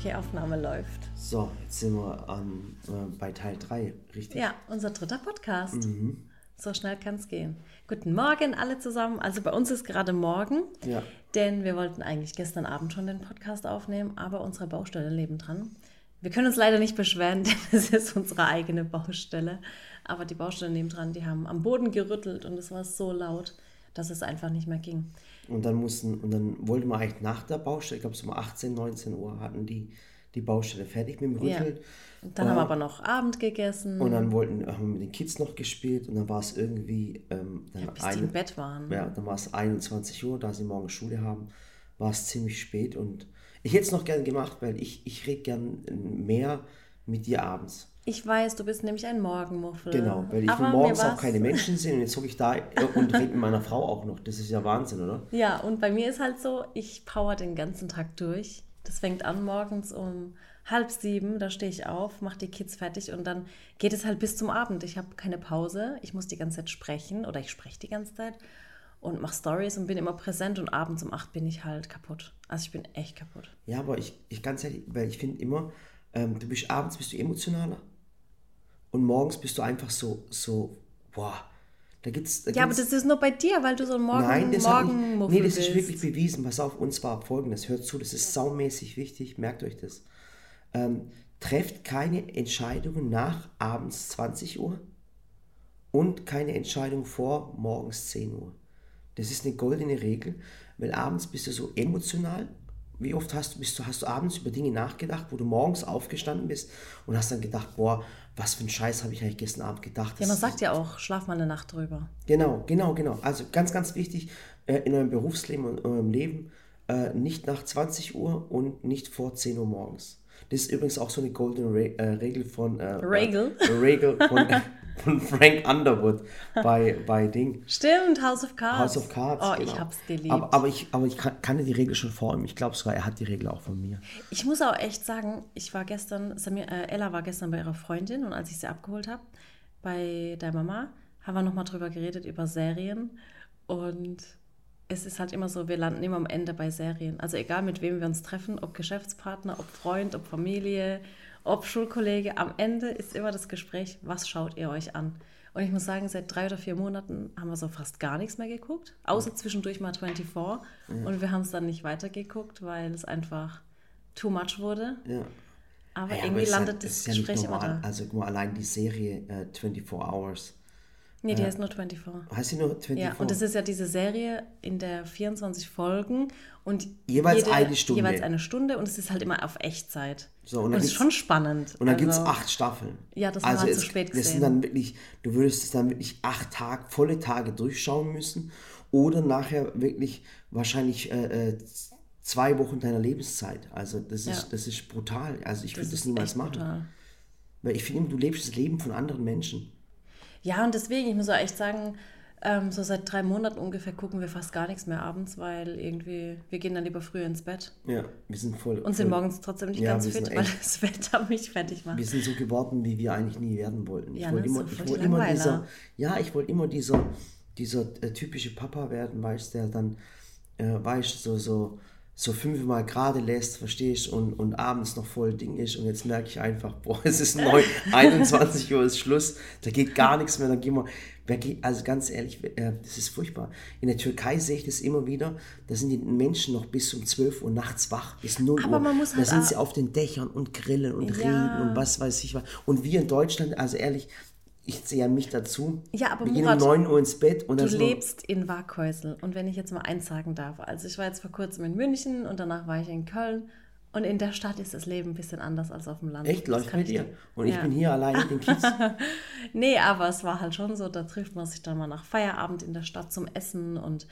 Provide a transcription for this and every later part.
Okay, Aufnahme läuft. So, jetzt sind wir ähm, äh, bei Teil 3, richtig? Ja, unser dritter Podcast. So schnell kann es gehen. Guten Morgen alle zusammen. Also bei uns ist gerade morgen, Ja. denn wir wollten eigentlich gestern Abend schon den Podcast aufnehmen, aber unsere Baustelle leben dran. Wir können uns leider nicht beschweren, denn es ist unsere eigene Baustelle. Aber die Baustelle neben dran, die haben am Boden gerüttelt und es war so laut, dass es einfach nicht mehr ging. Und dann mussten, und dann wollten wir eigentlich nach der Baustelle, ich glaube so um 18, 19 Uhr hatten die die Baustelle fertig mit dem Ja. Rütteln. Und dann haben wir aber noch Abend gegessen, Und dann wollten, haben wir mit den Kids noch gespielt und dann war es irgendwie ähm, dann bis die im Bett waren. Ja, dann war es 21 Uhr, da sie morgen Schule haben, war es ziemlich spät und ich hätte es noch gern gemacht, weil ich, ich rede gern mehr mit dir abends. Ich weiß, du bist nämlich ein Morgenmuffel. Genau, weil ich morgens auch keine Menschen sehen und jetzt hocke ich da und rede mit meiner Frau auch noch. Das ist ja Wahnsinn, oder? Ja, und bei mir ist halt so, ich power den ganzen Tag durch. Das fängt an morgens um halb sieben, da stehe ich auf, mache die Kids fertig und dann geht es halt bis zum Abend. Ich habe keine Pause, ich muss die ganze Zeit sprechen oder ich spreche die ganze Zeit und mache Stories und bin immer präsent und abends um acht bin ich halt kaputt. Also ich bin echt kaputt. Ja, aber ich, ich ganz ehrlich, weil ich finde immer, ähm, du bist abends bist du emotionaler und morgens bist du einfach so, so, boah, da gibt's. Da Ja, aber gibt's- das ist nur bei dir, weil du so ein Morgen Nein, das, nicht, Morgenmuffel nee, das ist wirklich bewiesen. Pass auf, und zwar folgendes, hört zu, das ist saumäßig wichtig, merkt euch das. Ähm, trefft keine Entscheidungen nach abends 20 Uhr und keine Entscheidung vor morgens 10 Uhr. Das ist eine goldene Regel, weil abends bist du so emotional. Wie oft hast, bist du, hast du abends über Dinge nachgedacht, wo du morgens aufgestanden bist und hast dann gedacht, boah, was für ein Scheiß habe ich eigentlich gestern Abend gedacht. Ja, man Das- sagt ja auch, schlaf mal eine Nacht drüber. Genau, genau, genau. Also ganz, ganz wichtig äh, in eurem Berufsleben und eurem Leben äh, nicht nach 20 Uhr und nicht vor 10 Uhr morgens. Das ist übrigens auch so eine goldene Re äh, Regel von, äh, Regel? Regel von, von Frank Underwood bei, bei Ding. Stimmt, House of Cards. House of Cards. Oh, genau. ich hab's geliebt. Aber, aber ich, aber ich kan- kannte die Regel schon vor ihm. Ich glaube sogar, er hat die Regel auch von mir. Ich muss auch echt sagen, ich war gestern, Samir, äh, Ella war gestern bei ihrer Freundin und als ich sie abgeholt habe, bei der Mama, haben wir nochmal drüber geredet, über Serien. Und es ist halt immer so, wir landen immer am Ende bei Serien. Also egal mit wem wir uns treffen, ob Geschäftspartner, ob Freund, ob Familie, ob Schulkollege, am Ende ist immer das Gespräch, was schaut ihr euch an? Und ich muss sagen, seit drei oder vier Monaten haben wir so fast gar nichts mehr geguckt, außer zwischendurch mal 24. Und wir haben es dann nicht weitergeguckt, weil es einfach too much wurde. Ja. Aber Ja, aber irgendwie ja- landet es das ist ja Gespräch immer da. Also mal, allein die Serie äh, 24 Hours. Nee, die heißt nur 24. Heißt sie nur 24? Ja, und das ist ja diese Serie in der 24 Folgen und Jeweils eine Stunde. Jeweils eine Stunde und es ist halt immer auf Echtzeit. So, und es ist schon spannend. Und dann gibt es Also, acht Staffeln. Ja, das wir halt zu spät Das sind gesehen. dann wirklich, du würdest es dann wirklich acht Tage, volle Tage durchschauen müssen oder nachher wirklich wahrscheinlich äh, äh, zwei Wochen deiner Lebenszeit. Also das ist, Ja. das ist brutal. Also ich würde das niemals machen. brutal. Weil ich finde, du lebst das Leben von anderen Menschen. Ja, und deswegen, ich muss auch echt sagen, ähm, so seit drei Monaten ungefähr gucken wir fast gar nichts mehr abends, weil irgendwie, wir gehen dann lieber früher ins Bett Ja, wir sind voll. und sind voll morgens trotzdem nicht Ja, ganz fit, weil das Wetter mich fertig macht. Wir sind so geworden, wie wir eigentlich nie werden wollten. Ich Ja, wollte ne, immer, so ich wollte immer dieser, ja, ich wollte immer dieser, dieser äh, typische Papa werden, weißt der dann, äh, weißt so, so, so fünfmal gerade lässt, verstehst und, und abends noch voll Ding ist und jetzt merke ich einfach, boah, es ist 9, 21 Uhr ist Schluss, da geht gar nichts mehr, dann gehen wir, wer geht, also ganz ehrlich, äh, das ist furchtbar. In der Türkei sehe ich das immer wieder, da sind die Menschen noch bis um 12 Uhr nachts wach, bis 0 Aber Uhr, man muss da halt sind auch- sie auf den Dächern und grillen und Ja. reden und was weiß ich was. Und wir in Deutschland, also ehrlich, ich zähle mich dazu. Ja, aber wir gehen um Murat, 9 Uhr ins Bett und Du wir- lebst in Waghäusel. Und wenn ich jetzt mal eins sagen darf, also ich war jetzt vor kurzem in München und danach war ich in Köln. Und in der Stadt ist das Leben ein bisschen anders als auf dem Land. Echt, läuft ich dir. Und ich Ja. bin hier allein mit den Kids. Nee, aber es war halt schon so, da trifft man sich dann mal nach Feierabend in der Stadt zum Essen und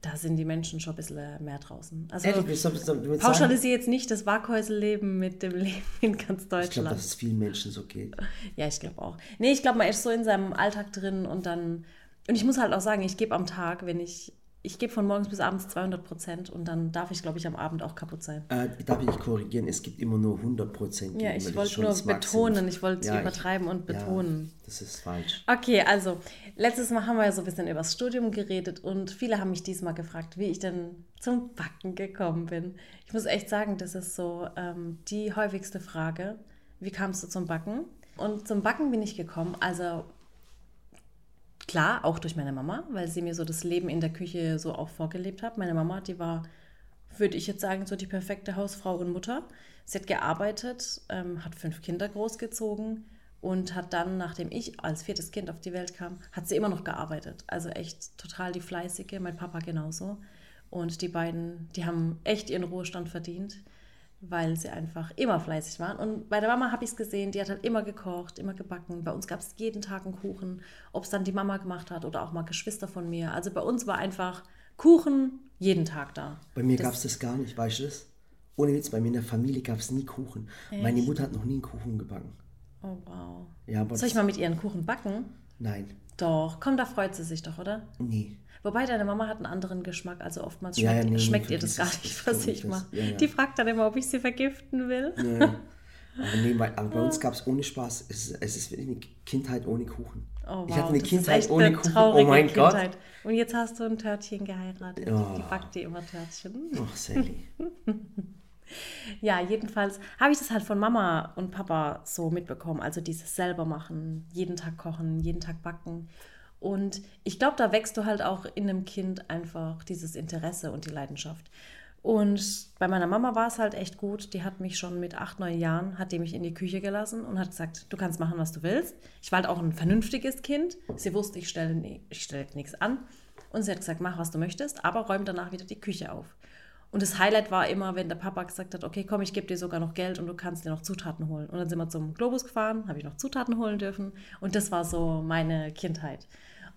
da sind die Menschen schon ein bisschen mehr draußen. Also Ehrlich, sagen, pauschalisiere jetzt nicht das Waghäusel-Leben mit dem Leben in ganz ich glaube, Deutschland. dass es vielen Menschen so geht. Ja, ich glaube auch. Nee, ich glaube, man ist so in seinem Alltag drin und dann. Und ich muss halt auch sagen, ich gebe am Tag, wenn ich ich gebe von morgens bis abends 200 Prozent und dann darf ich, glaube ich, am Abend auch kaputt sein. Äh, darf ich korrigieren? Es gibt immer nur 100 Prozent. Ja, ich wollte nur betonen, ich wollte ja, übertreiben und betonen. Ja, das ist falsch. Okay, also letztes Mal haben wir ja so ein bisschen über das Studium geredet und viele haben mich diesmal gefragt, wie ich denn zum Backen gekommen bin. Ich muss echt sagen, das ist so ähm, die häufigste Frage. Wie kamst du zum Backen? Und zum Backen bin ich gekommen, also Klar, auch durch meine Mama, weil sie mir so das Leben in der Küche so auch vorgelebt hat. Meine Mama, die war, würde ich jetzt sagen, so die perfekte Hausfrau und Mutter. Sie hat gearbeitet, ähm, hat fünf Kinder großgezogen und hat dann, nachdem ich als viertes Kind auf die Welt kam, hat sie immer noch gearbeitet. Also echt total die fleißige, mein Papa genauso. Und die beiden, die haben echt ihren Ruhestand verdient weil sie einfach immer fleißig waren. Und bei der Mama habe ich es gesehen, die hat halt immer gekocht, immer gebacken. Bei uns gab es jeden Tag einen Kuchen, ob es dann die Mama gemacht hat oder auch mal Geschwister von mir. Also bei uns war einfach Kuchen jeden Tag da. Bei mir gab es das gar nicht, weißt du das? Ohne Witz, bei mir in der Familie gab es nie Kuchen. Echt? Meine Mutter hat noch nie einen Kuchen gebacken. Oh wow. Ja, Soll ich mal mit ihren Kuchen backen? Nein. Doch, komm, da freut sie sich doch, oder? Nee. Wobei deine Mama hat einen anderen Geschmack, also oftmals schmeckt, ja, ja, nee, schmeckt ihr das gar nicht, was ich mache. Ja, Die fragt dann immer, ob ich sie vergiften will. Aber, nee, bei, aber bei uns gab es ohne Spaß, es, es ist wirklich eine Kindheit ohne Kuchen. Oh, wow. Ich hatte eine Kindheit ohne Kuchen. Oh mein Kindheit. Gott. Und jetzt hast du ein Törtchen geheiratet. Oh. Die backt dir immer Törtchen. Ach, Sally. ja, jedenfalls habe ich das halt von Mama und Papa so mitbekommen. Also dieses selber machen, jeden Tag kochen, jeden Tag backen. Und ich glaube, da wächst du halt auch in einem Kind einfach dieses Interesse und die Leidenschaft. Und bei meiner Mama war es halt echt gut. Die hat mich schon mit acht, neun Jahren, hat die mich in die Küche gelassen und hat gesagt, du kannst machen, was du willst. Ich war halt auch ein vernünftiges Kind. Sie wusste, ich stelle, ich stelle nichts an. Und sie hat gesagt, mach, was du möchtest, aber räum danach wieder die Küche auf. Und das Highlight war immer, wenn der Papa gesagt hat, okay, komm, ich gebe dir sogar noch Geld und du kannst dir noch Zutaten holen. Und dann sind wir zum Globus gefahren, habe ich noch Zutaten holen dürfen. Und das war so meine Kindheit.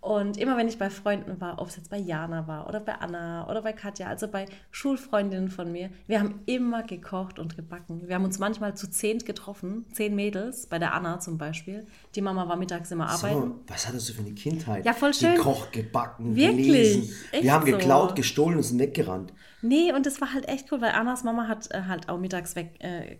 Und immer wenn ich bei Freunden war, ob es jetzt bei Jana war oder bei Anna oder bei Katja, also bei Schulfreundinnen von mir, wir haben immer gekocht und gebacken. Wir haben uns manchmal zu zehnt getroffen, zehn Mädels, bei der Anna zum Beispiel. Die Mama war mittags immer arbeiten. So, was hattest du für eine Kindheit? Ja, voll schön. Gekocht, gebacken, Wirklich? gelesen. Echt wir haben so. geklaut, gestohlen und sind weggerannt. Nee, und das war halt echt cool, weil Annas Mama hat äh, halt auch mittags weg äh,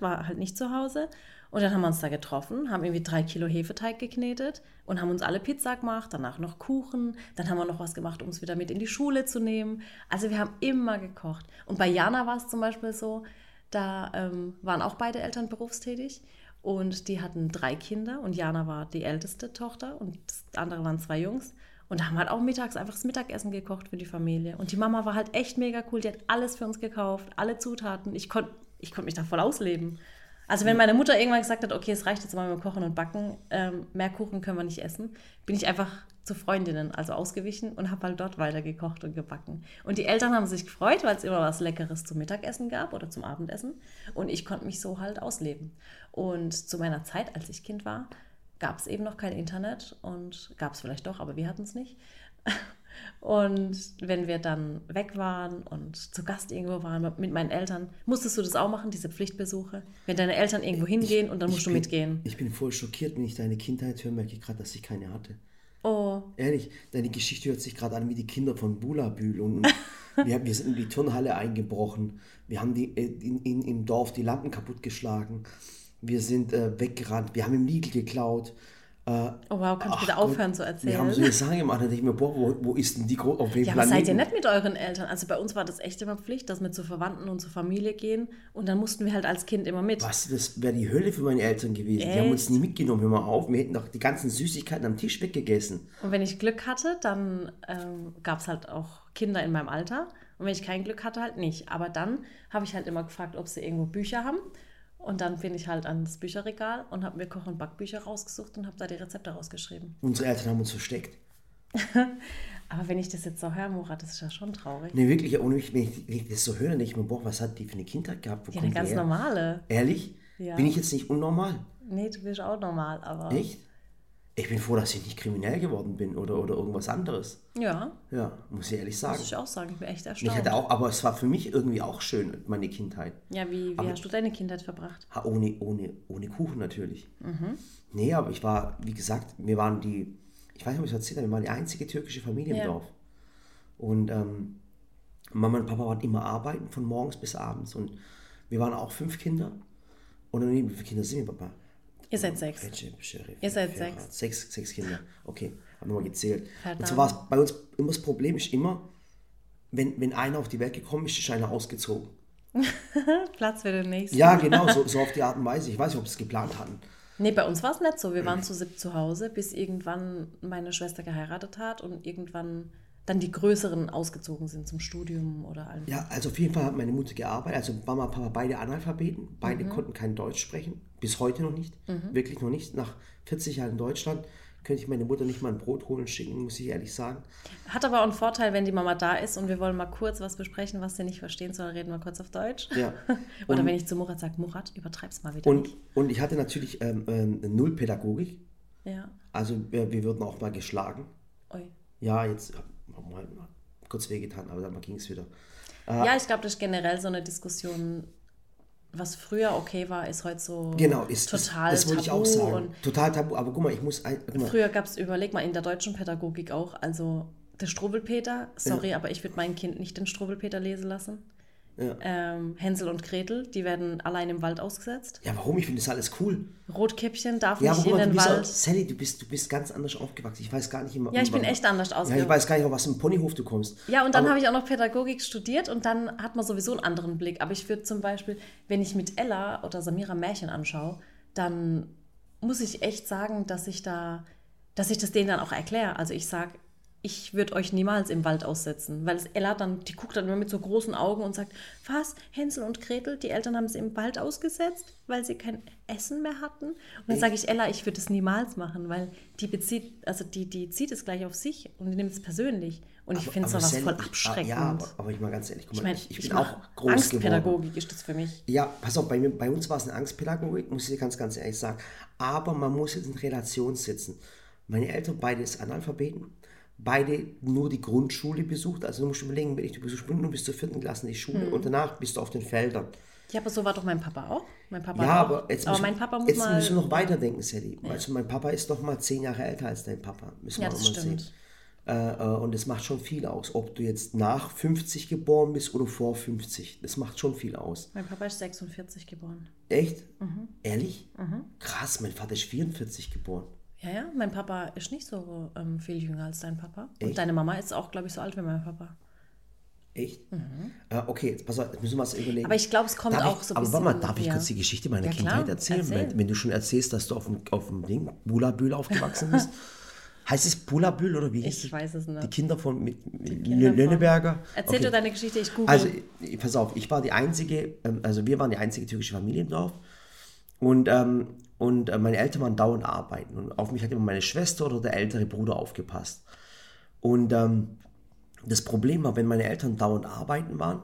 war halt nicht zu Hause. Und dann haben wir uns da getroffen, haben irgendwie drei Kilo Hefeteig geknetet und haben uns alle Pizza gemacht, danach noch Kuchen, dann haben wir noch was gemacht, um es wieder mit in die Schule zu nehmen. Also wir haben immer gekocht. Und bei Jana war es zum Beispiel so, da ähm, waren auch beide Eltern berufstätig und die hatten drei Kinder und Jana war die älteste Tochter und das andere waren zwei Jungs. Und da haben halt auch mittags einfach das Mittagessen gekocht für die Familie. Und die Mama war halt echt mega cool. Die hat alles für uns gekauft, alle Zutaten. Ich konnte ich konnt mich da voll ausleben. Also wenn meine Mutter irgendwann gesagt hat, okay, es reicht jetzt mal mit Kochen und Backen, ähm, mehr Kuchen können wir nicht essen, bin ich einfach zu Freundinnen, also ausgewichen und habe halt dort weiter gekocht und gebacken. Und die Eltern haben sich gefreut, weil es immer was Leckeres zum Mittagessen gab oder zum Abendessen. Und ich konnte mich so halt ausleben. Und zu meiner Zeit, als ich Kind war, gab es eben noch kein Internet und gab es vielleicht doch, aber wir hatten es nicht. Und wenn wir dann weg waren und zu Gast irgendwo waren mit meinen Eltern, musstest du das auch machen, diese Pflichtbesuche? Wenn deine Eltern irgendwo hingehen ich, und dann musst du bin, mitgehen. Ich bin voll schockiert, wenn ich deine Kindheit höre, merke ich gerade, dass ich keine hatte. Oh. Ehrlich, deine Geschichte hört sich gerade an wie die Kinder von Bulabül. Und, wir, wir, sind in die Turnhalle eingebrochen. Wir haben die, äh, in, in, im Dorf die Lampen kaputtgeschlagen. Wir sind äh, weggerannt. Wir haben im Lidl geklaut. Äh, oh wow, kannst du bitte aufhören Gott, zu erzählen? Wir haben so eine Sache gemacht, da denke ich mir, boah, wo, wo ist denn die Gro auf welchem Ja, aber seid ihr nicht mit euren Eltern? Also bei uns war das echt immer Pflicht, dass wir zu Verwandten und zur Familie gehen und dann mussten wir halt als Kind immer mit. Was, das wäre die Hölle für meine Eltern gewesen. Echt? Die haben uns nie mitgenommen, hör mal auf, wir hätten doch die ganzen Süßigkeiten am Tisch weggegessen. Und wenn ich Glück hatte, dann ähm, gab es halt auch Kinder in meinem Alter und wenn ich kein Glück hatte, halt nicht. Aber dann habe ich halt immer gefragt, ob sie irgendwo Bücher haben und dann bin ich halt ans Bücherregal und habe mir Koch- und Backbücher rausgesucht und habe da die Rezepte rausgeschrieben. Unsere Eltern haben uns versteckt. Aber wenn ich das jetzt so höre, Murat, das ist ja schon traurig. Nee, wirklich, ohne mich, wenn ich, wenn ich das so höre, denke ich mir, boah, was hat die für eine Kindheit gehabt? Wo ja, eine ganz normale. Ehrlich? Ja. Bin ich jetzt nicht unnormal? Nee, du bist auch normal, aber. Echt? Ich bin froh, dass ich nicht kriminell geworden bin oder, oder irgendwas anderes. Ja. Ja, muss ich ehrlich sagen. Muss ich auch sagen, ich bin echt erstaunt. Ich hatte auch, aber es war für mich irgendwie auch schön, meine Kindheit. Ja, wie, wie hast du deine Kindheit verbracht? Ohne, ohne, ohne Kuchen natürlich. Mhm. Nee, aber ich war, wie gesagt, wir waren die, ich weiß nicht, ob ich es erzählt habe, wir waren die einzige türkische Familie im Ja. Dorf. Und ähm, Mama und Papa waren immer arbeiten, von morgens bis abends. Und wir waren auch fünf Kinder. Und dann, wie viele Kinder sind wir, Papa? Ihr seid sechs. Recep, Sheriff, Ihr seid Ferhat. sechs. Sechs, sechs Kinder. Okay, haben wir mal gezählt. Verdammt. Und so war es bei uns immer das Problem ist immer, wenn, wenn einer auf die Welt gekommen ist, ist einer ausgezogen. Platz für den nächsten. Ja, genau, so, so auf die Art und Weise. Ich weiß nicht, ob sie es geplant hatten. Nee, bei uns war es nicht so. Wir waren zu siebt zu Hause, bis irgendwann meine Schwester geheiratet hat und irgendwann dann die Größeren ausgezogen sind zum Studium oder allem. Ja, also auf jeden Fall hat meine Mutter gearbeitet. Also Mama und Papa beide Analphabeten. Mhm. Beide konnten kein Deutsch sprechen. Bis heute noch nicht. Wirklich noch nicht. Nach 40 Jahren in Deutschland könnte ich meine Mutter nicht mal ein Brot holen schicken, muss ich ehrlich sagen. Hat aber auch einen Vorteil, wenn die Mama da ist und wir wollen mal kurz was besprechen, was sie nicht verstehen soll, reden wir kurz auf Deutsch. Ja. Oder Und- wenn ich zu Murat sage, Murat, übertreib's mal wieder Und, nicht. und ich hatte natürlich ähm, ähm, null Pädagogik. Ja. Also wir, wir wurden auch mal geschlagen. Ui. Ja, jetzt haben wir mal kurz wehgetan, aber dann ging es wieder. Ja, ich glaube, das ist generell so eine Diskussion, was früher okay war, ist heute so Genau, ist total das, das wollte ich tabu. auch sagen. Total tabu, aber guck mal, ich muss ein, mal, früher gab es, überleg mal, in der deutschen Pädagogik auch, also der Struwwelpeter, sorry, aber ich würde mein Kind nicht den Struwwelpeter lesen lassen. Ja. Ähm, Hänsel und Gretel, die werden allein im Wald ausgesetzt. Ja, warum? Ich finde das alles cool. Rotkäppchen darf Ja, nicht guck in den bist auch, Wald. Sally, du bist, du bist ganz anders aufgewachsen. Ich weiß gar nicht immer. Ja, ich bin echt anders Ja, ich weiß gar nicht, auf was ein Ponyhof du kommst. Ja, und dann habe ich auch noch Pädagogik studiert und dann hat man sowieso einen anderen Blick. Aber ich würde zum Beispiel, wenn ich mit Ella oder Samira Märchen anschaue, dann muss ich echt sagen, dass ich da, dass ich das denen dann auch erkläre. Also ich sage, ich würde euch niemals im Wald aussetzen, weil es Ella dann, die guckt dann immer mit so großen Augen und sagt, was, Hänsel und Gretel, die Eltern haben sie im Wald ausgesetzt, weil sie kein Essen mehr hatten. Und dann sage ich, Ella, ich würde es niemals machen, weil die bezieht, also die, die zieht es gleich auf sich und die nimmt es persönlich. Und ich finde es aber sowas Sally, voll ich- abschreckend. Ja, aber, aber ich mal ganz ehrlich, guck ich mal, meine, ich, ich, ich bin auch groß geworden. Angstpädagogik ist das für mich. Ja, pass auf, bei, mir, bei uns war es eine Angstpädagogik, muss ich dir ganz, ganz ehrlich sagen. Aber man muss es in Relation setzen. Meine Eltern, beide ist Analphabeten, beide nur die Grundschule besucht. Also du musst überlegen, wenn ich du besuchst nur bis zur vierten Klasse die Schule Hm. und danach bist du auf den Feldern. Ja, aber so war doch mein Papa auch. Mein Papa Ja, war aber auch. jetzt, aber müssen- mein Papa muss jetzt mal. müssen wir noch weiterdenken, Sally. Also mein Papa ist noch mal zehn Jahre älter als dein Papa. Müssen Ja, wir das auch mal stimmt. sehen. Äh, äh, und das macht schon viel aus. Ob du jetzt nach 50 geboren bist oder vor 50. Das macht schon viel aus. Mein Papa ist 46 geboren. Echt? Mhm. Ehrlich? Krass, mein Vater ist 44 geboren. Ja, ja, mein Papa ist nicht so ähm, viel jünger als dein Papa. Und Echt? deine Mama ist auch, glaube ich, so alt wie mein Papa. Echt? Äh, okay, jetzt pass auf, jetzt müssen wir was überlegen. Mhm. Aber ich glaube, es kommt darf auch ich, so ein Aber warte mal, bisschen- darf ich ja. kurz die Geschichte meiner Ja, Kindheit erzählen? erzähl. Wenn, wenn du schon erzählst, dass du auf dem, auf dem Ding, Bulabül aufgewachsen bist. heißt es Bulabül oder wie hieß Ich es? weiß es nicht. Die Kinder von mit, mit Kinder von- Lönneberger. Erzähl Okay. du deine Geschichte, ich google. Also, ich- pass auf, ich war die einzige, ähm, also wir waren die einzige türkische Familie im Dorf. Und, ähm, und äh, meine Eltern waren dauernd arbeiten. Und auf mich hat immer meine Schwester oder der ältere Bruder aufgepasst. Und ähm, das Problem war, wenn meine Eltern dauernd arbeiten waren,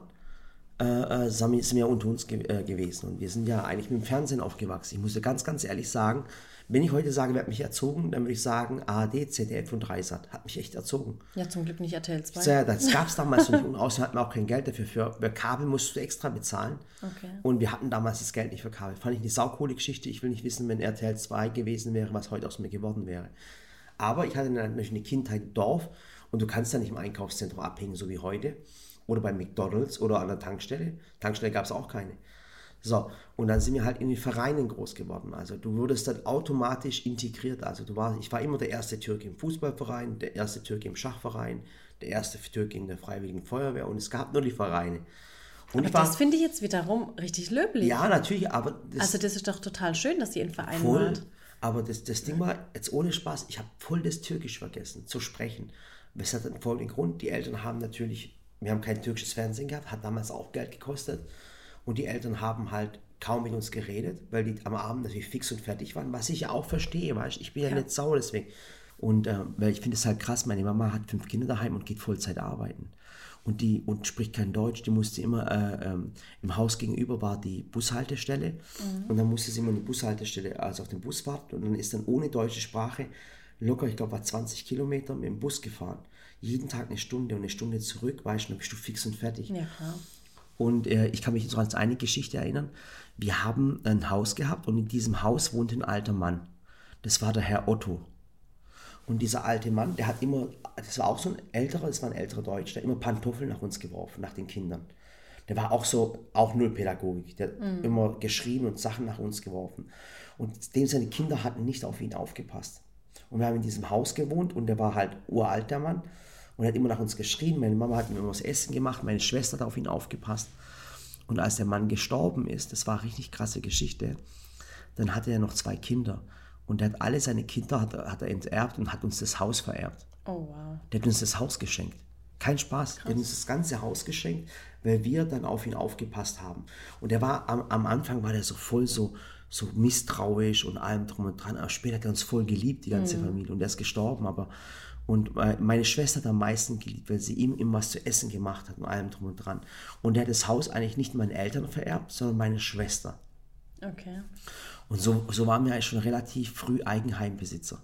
äh, äh, sind wir- unter uns ge äh, gewesen. Und wir sind ja eigentlich mit dem Fernsehen aufgewachsen. Ich muss dir ganz, ganz ehrlich sagen, wenn ich heute sage, wer hat mich erzogen, dann würde ich sagen, ARD, ZDF und Dreisat hat mich echt erzogen. ja, zum Glück nicht RTL 2. Ja, das gab es damals noch nicht und außerdem hatten wir auch kein Geld dafür. Für, für Kabel musst du extra bezahlen. Okay. Und wir hatten damals das Geld nicht für Kabel. Fand ich eine saukoole Geschichte. Ich will nicht wissen, wenn RTL 2 gewesen wäre, was heute aus mir geworden wäre. Aber ich hatte natürlich eine Kindheit im Dorf und du kannst ja nicht im Einkaufszentrum abhängen, so wie heute. Oder bei McDonalds oder an der Tankstelle. Tankstelle gab es auch keine. So, und dann sind wir halt in den Vereinen groß geworden. Also du wurdest dann automatisch integriert. Also du warst, ich war immer der erste Türke im Fußballverein, der erste Türke im Schachverein, der erste Türke in der Freiwilligen Feuerwehr und es gab nur die Vereine. Und Aber war, das finde ich jetzt wiederum richtig löblich. ja, natürlich, aber das Also das ist doch total schön, dass ihr in Vereinen voll. wart. Aber das, das Ding war, jetzt ohne Spaß, ich habe voll das Türkisch vergessen zu sprechen. Das hat einen folgenden Grund. Die Eltern haben natürlich, wir haben kein türkisches Fernsehen gehabt, hat damals auch Geld gekostet. Und die Eltern haben halt kaum mit uns geredet, weil die am Abend natürlich fix und fertig waren, was ich ja auch verstehe, weißt du, ich bin ja, nicht sauer deswegen. Und äh, weil ich finde es halt krass, meine Mama hat fünf Kinder daheim und geht Vollzeit arbeiten. Und die und spricht kein Deutsch, die musste immer, äh, ähm, im Haus gegenüber war die Bushaltestelle und dann musste sie immer in die Bushaltestelle, also auf den Bus warten und dann ist dann ohne deutsche Sprache locker, ich glaube, war 20 Kilometer mit dem Bus gefahren. Jeden Tag eine Stunde und eine Stunde zurück, weißt du, dann bist du fix und fertig. Ja, klar. Und äh, ich kann mich so an eine Geschichte erinnern. Wir haben ein Haus gehabt und in diesem Haus wohnte ein alter Mann. Das war der Herr Otto. Und dieser alte Mann, der hat immer das war auch so ein älterer, das war ein älterer Deutsch, der hat immer Pantoffeln nach uns geworfen, nach den Kindern. Der war auch so, auch null Pädagogik. Der hat immer geschrien und Sachen nach uns geworfen. Und dem seine Kinder hatten nicht auf ihn aufgepasst. Und wir haben in diesem Haus gewohnt und der war halt uralt, der Mann. Und er hat immer nach uns geschrien. Meine Mama hat ihm immer das Essen gemacht, meine Schwester hat auf ihn aufgepasst. Und als der Mann gestorben ist, das war eine richtig krasse Geschichte, dann hatte er noch zwei Kinder. Und er hat alle seine Kinder hat, er- hat er enterbt und hat uns das Haus vererbt. Oh, wow. Der hat uns das Haus geschenkt. Kein Spaß. Der hat uns das ganze Haus geschenkt, weil wir dann auf ihn aufgepasst haben. Und er war am, am Anfang war der so voll so, so misstrauisch und allem drum und dran. Aber später hat er uns voll geliebt, die ganze Familie. Und er ist gestorben, aber und meine Schwester hat am meisten geliebt, weil sie ihm immer was zu essen gemacht hat und allem drum und dran. Und er hat das Haus eigentlich nicht meinen Eltern vererbt, sondern meine Schwester. Okay. Und so, so waren wir eigentlich schon relativ früh Eigenheimbesitzer.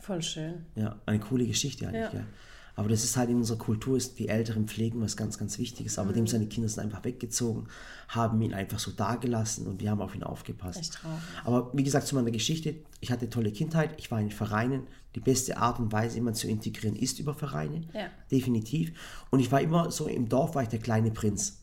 Voll schön. Ja, eine coole Geschichte eigentlich, Ja. gell? Aber das ist halt in unserer Kultur, ist die Älteren pflegen was ganz, ganz Wichtiges. Aber Mhm. dem seine Kinder sind einfach weggezogen, haben ihn einfach so dagelassen und wir haben auf ihn aufgepasst. Echt traurig. Aber wie gesagt, zu meiner Geschichte, ich hatte tolle Kindheit, ich war in Vereinen. Die beste Art und Weise, jemanden zu integrieren, ist über Vereine. Ja. Definitiv. Und ich war immer so, im Dorf war ich der kleine Prinz.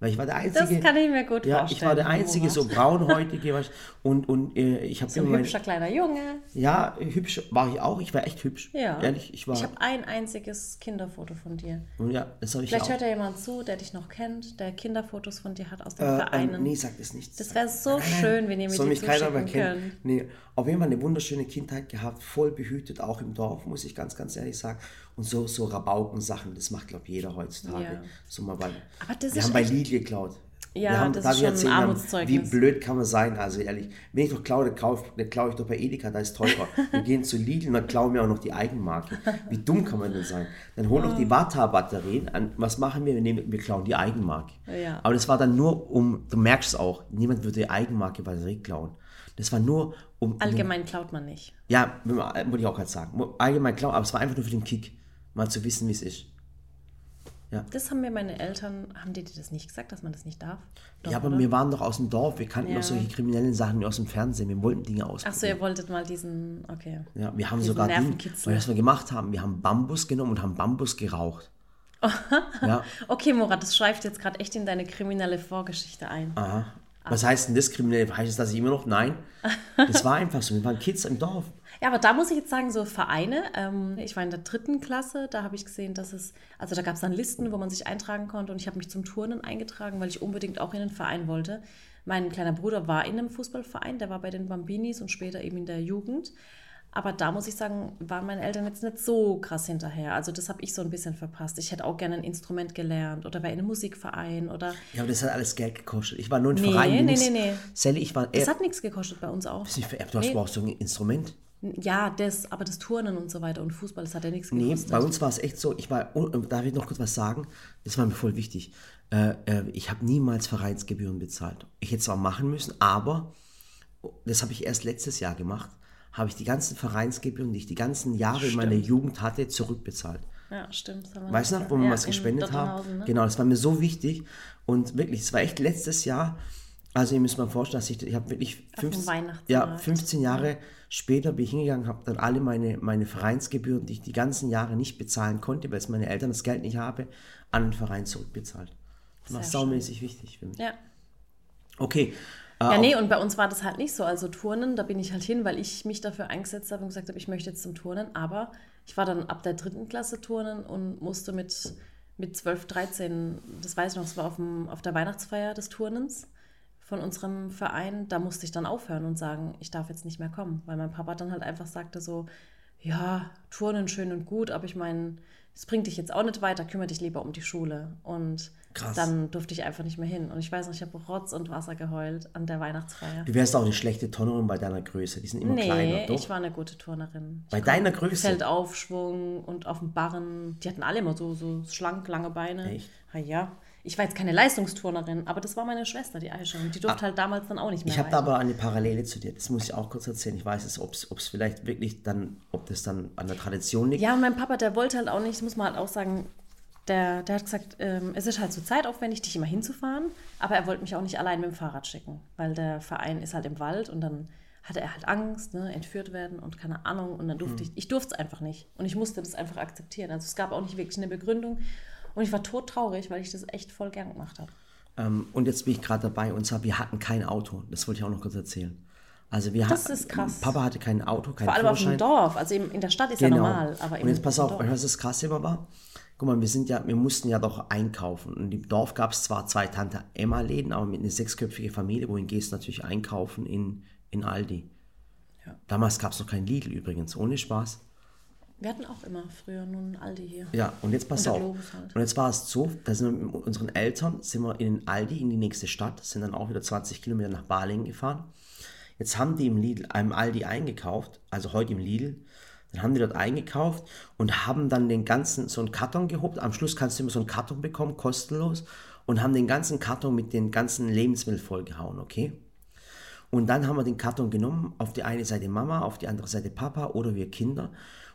Weil ich war der Das Einzige. kann ich mir gut ja, vorstellen. ich war der Einzige, so braunhäutige. Und, und äh, ich habe So ein immer mein, hübscher kleiner Junge. Ja, hübsch war ich auch. Ich war echt hübsch. Ja. Ehrlich, ich war. Ich habe ein einziges Kinderfoto von dir. und ja, das habe ich Vielleicht auch. hört ja jemand zu, der dich noch kennt, der Kinderfotos von dir hat aus den Äh, Vereinen. nee, sag das nicht. Das wäre so schön, wenn ihr mir Soll mich keiner mehr kennen. Nee, auf jeden Fall eine wunderschöne Kindheit gehabt, voll behütet, auch im Dorf, muss ich ganz, ganz ehrlich sagen. Und so, so Rabauken-Sachen, das macht, glaube ich, jeder heutzutage. Ja. So mal bei, Aber das wir ist haben bei Lidl geklaut. Ja, wir haben, das ist schon ein erzählen, wir haben- Armutszeugnis. Wie blöd kann man sein, also ehrlich. Wenn ich doch klaue, dann klaue dann klaue ich doch bei Edeka, da ist teurer. wir gehen zu Lidl und dann klauen wir auch noch die Eigenmarke. Wie dumm kann man denn sein? Dann holen noch die Vata-Batterien. an- Was machen wir? Wir, nehmen, wir klauen die Eigenmarke. Ja. Aber das war dann nur um, du merkst es auch, niemand würde die Eigenmarke Batterie klauen. Das war nur um. Allgemein klaut man nicht. Ja, man- wollte ich auch gerade sagen. Allgemein klauen, aber es war einfach nur für den Kick. Mal zu wissen, wie es ist. Das haben mir meine Eltern, haben die dir das nicht gesagt, dass man das nicht darf? Doch, ja, aber oder? wir waren doch aus dem Dorf, wir kannten Ja. doch solche kriminellen Sachen wie aus dem Fernsehen. Wir wollten Dinge ausprobieren. Ach so, ihr wolltet mal diesen, okay. Ja, wir haben Diesen sogar Ding, was wir gemacht haben, wir haben Bambus genommen und haben Bambus geraucht. ja, Okay, Murat, das schreibt jetzt gerade echt in deine kriminelle Vorgeschichte ein. aha. Was heißt denn das kriminell? Heißt es, dass ich immer noch? Nein. Das war einfach so. Wir waren Kids im Dorf. Ja, aber da muss ich jetzt sagen, so Vereine. Ähm, ich war in der dritten Klasse, da habe ich gesehen, dass es, also da gab es dann Listen, wo man sich eintragen konnte und ich habe mich zum Turnen eingetragen, weil ich unbedingt auch in den Verein wollte. Mein kleiner Bruder war in einem Fußballverein, der war bei den Bambinis und später eben in der Jugend. Aber da muss ich sagen, waren meine Eltern jetzt nicht so krass hinterher. Also das habe ich so ein bisschen verpasst. Ich hätte auch gerne ein Instrument gelernt oder in einem Musikverein oder Ja, aber das hat alles Geld gekostet. Ich war nur ein Nee, Verein. nee, nix- nee, nee. Sally, ich war das hat nichts gekostet bei uns auch. Ist nicht vererbt, du hast Nee. auch so ein Instrument. Ja, das, aber das Turnen und so weiter und Fußball, das hat ja nichts Nee, gekostet. bei uns war es echt so, ich war, oh, darf ich noch kurz was sagen? Das war mir voll wichtig. Äh, äh, ich habe niemals Vereinsgebühren bezahlt. Ich hätte zwar machen müssen, aber das habe ich erst letztes Jahr gemacht, habe ich die ganzen Vereinsgebühren, die ich die ganzen Jahre in meiner Jugend hatte, zurückbezahlt. Ja, stimmt. Weißt du noch, wo wir ja, was gespendet haben? Ne? Genau, das war mir so wichtig. Und wirklich, es war echt letztes Jahr. Also ihr müsst mal vorstellen, dass ich, ich habe wirklich dem 15, Weihnachtsmarkt. ja, 15 Jahre später bin ich hingegangen, habe dann alle meine, meine Vereinsgebühren, die ich die ganzen Jahre nicht bezahlen konnte, weil es meine Eltern das Geld nicht habe, an den Verein zurückbezahlt. Das war saumäßig wichtig für mich. Ja. Okay. äh, Ja, nee, und bei uns war das halt nicht so. Also Turnen, da bin ich halt hin, weil ich mich dafür eingesetzt habe und gesagt habe, ich möchte jetzt zum Turnen. Aber ich war dann ab der dritten Klasse turnen und musste mit, mit 12, 13, das weiß ich noch, es war auf, dem, auf der Weihnachtsfeier des Turnens von unserem Verein, da musste ich dann aufhören und sagen, ich darf jetzt nicht mehr kommen, weil mein Papa dann halt einfach sagte so, ja, Turnen schön und gut, aber ich meine, es bringt dich jetzt auch nicht weiter, kümmere dich lieber um die Schule. Und Krass. dann durfte ich einfach nicht mehr hin. Und ich weiß noch, ich habe Rotz und Wasser geheult an der Weihnachtsfeier. Du wärst auch eine schlechte Turnerin bei deiner Größe. Die sind immer kleiner. Nee, Doch. ich war eine gute Turnerin. bei ich deiner Größe. Feldaufschwung und auf dem Barren. Die hatten alle immer so, so schlank, lange Beine. Echt? Ja, ja. Ich war jetzt keine Leistungsturnerin, aber das war meine Schwester, die Aisha. Und die durfte halt damals dann auch nicht mehr Ah. Ich habe da aber eine Parallele zu dir. Das muss ich auch kurz erzählen. Ich weiß es, ob es vielleicht wirklich dann, ob das dann an der Tradition liegt. Ja, und mein Papa, der wollte halt auch nicht, das muss man halt auch sagen, der, der hat gesagt, ähm, es ist halt so zeitaufwendig, dich immer hinzufahren, aber er wollte mich auch nicht allein mit dem Fahrrad schicken, weil der Verein ist halt im Wald und dann hatte er halt Angst, ne, entführt werden und keine Ahnung. Und dann durfte ich, ich durfte es einfach nicht. Und ich musste das einfach akzeptieren. Also es gab auch nicht wirklich eine Begründung. Und ich war todtraurig, weil ich das echt voll gern gemacht habe. Ähm, und jetzt bin ich gerade dabei und zwar, wir hatten kein Auto. Das wollte ich auch noch kurz erzählen. Also wir Das ist krass. Papa hatte kein Auto, kein Vor allem auf dem. Dorf. Also in der Stadt ist ja normal. Aber und jetzt pass auf, Dorf- was das Krasse immer war? Guck mal, wir sind ja, wir mussten ja doch einkaufen. Und im Dorf gab es zwar zwei Tante Emma-Läden, aber mit einer sechsköpfigen Familie, wohin gehst du natürlich einkaufen in, in Aldi. Ja. Damals gab es noch kein Lidl übrigens, ohne Spaß. Wir hatten auch immer früher nur einen Aldi hier. Ja, und jetzt pass Und auf. Halt. Und jetzt war es so, da sind wir mit unseren Eltern, sind wir in den Aldi, in die nächste Stadt, sind dann auch wieder 20 Kilometer nach Balingen gefahren. Jetzt haben die im Lidl, einem Aldi eingekauft, also heute im Lidl. Dann haben die dort eingekauft und haben dann den ganzen, so einen Karton gehobt. Am Schluss kannst du immer so einen Karton bekommen, kostenlos. Und haben den ganzen Karton mit den ganzen Lebensmitteln vollgehauen, okay? Und dann haben wir den Karton genommen, auf die eine Seite Mama, auf die andere Seite Papa oder wir Kinder.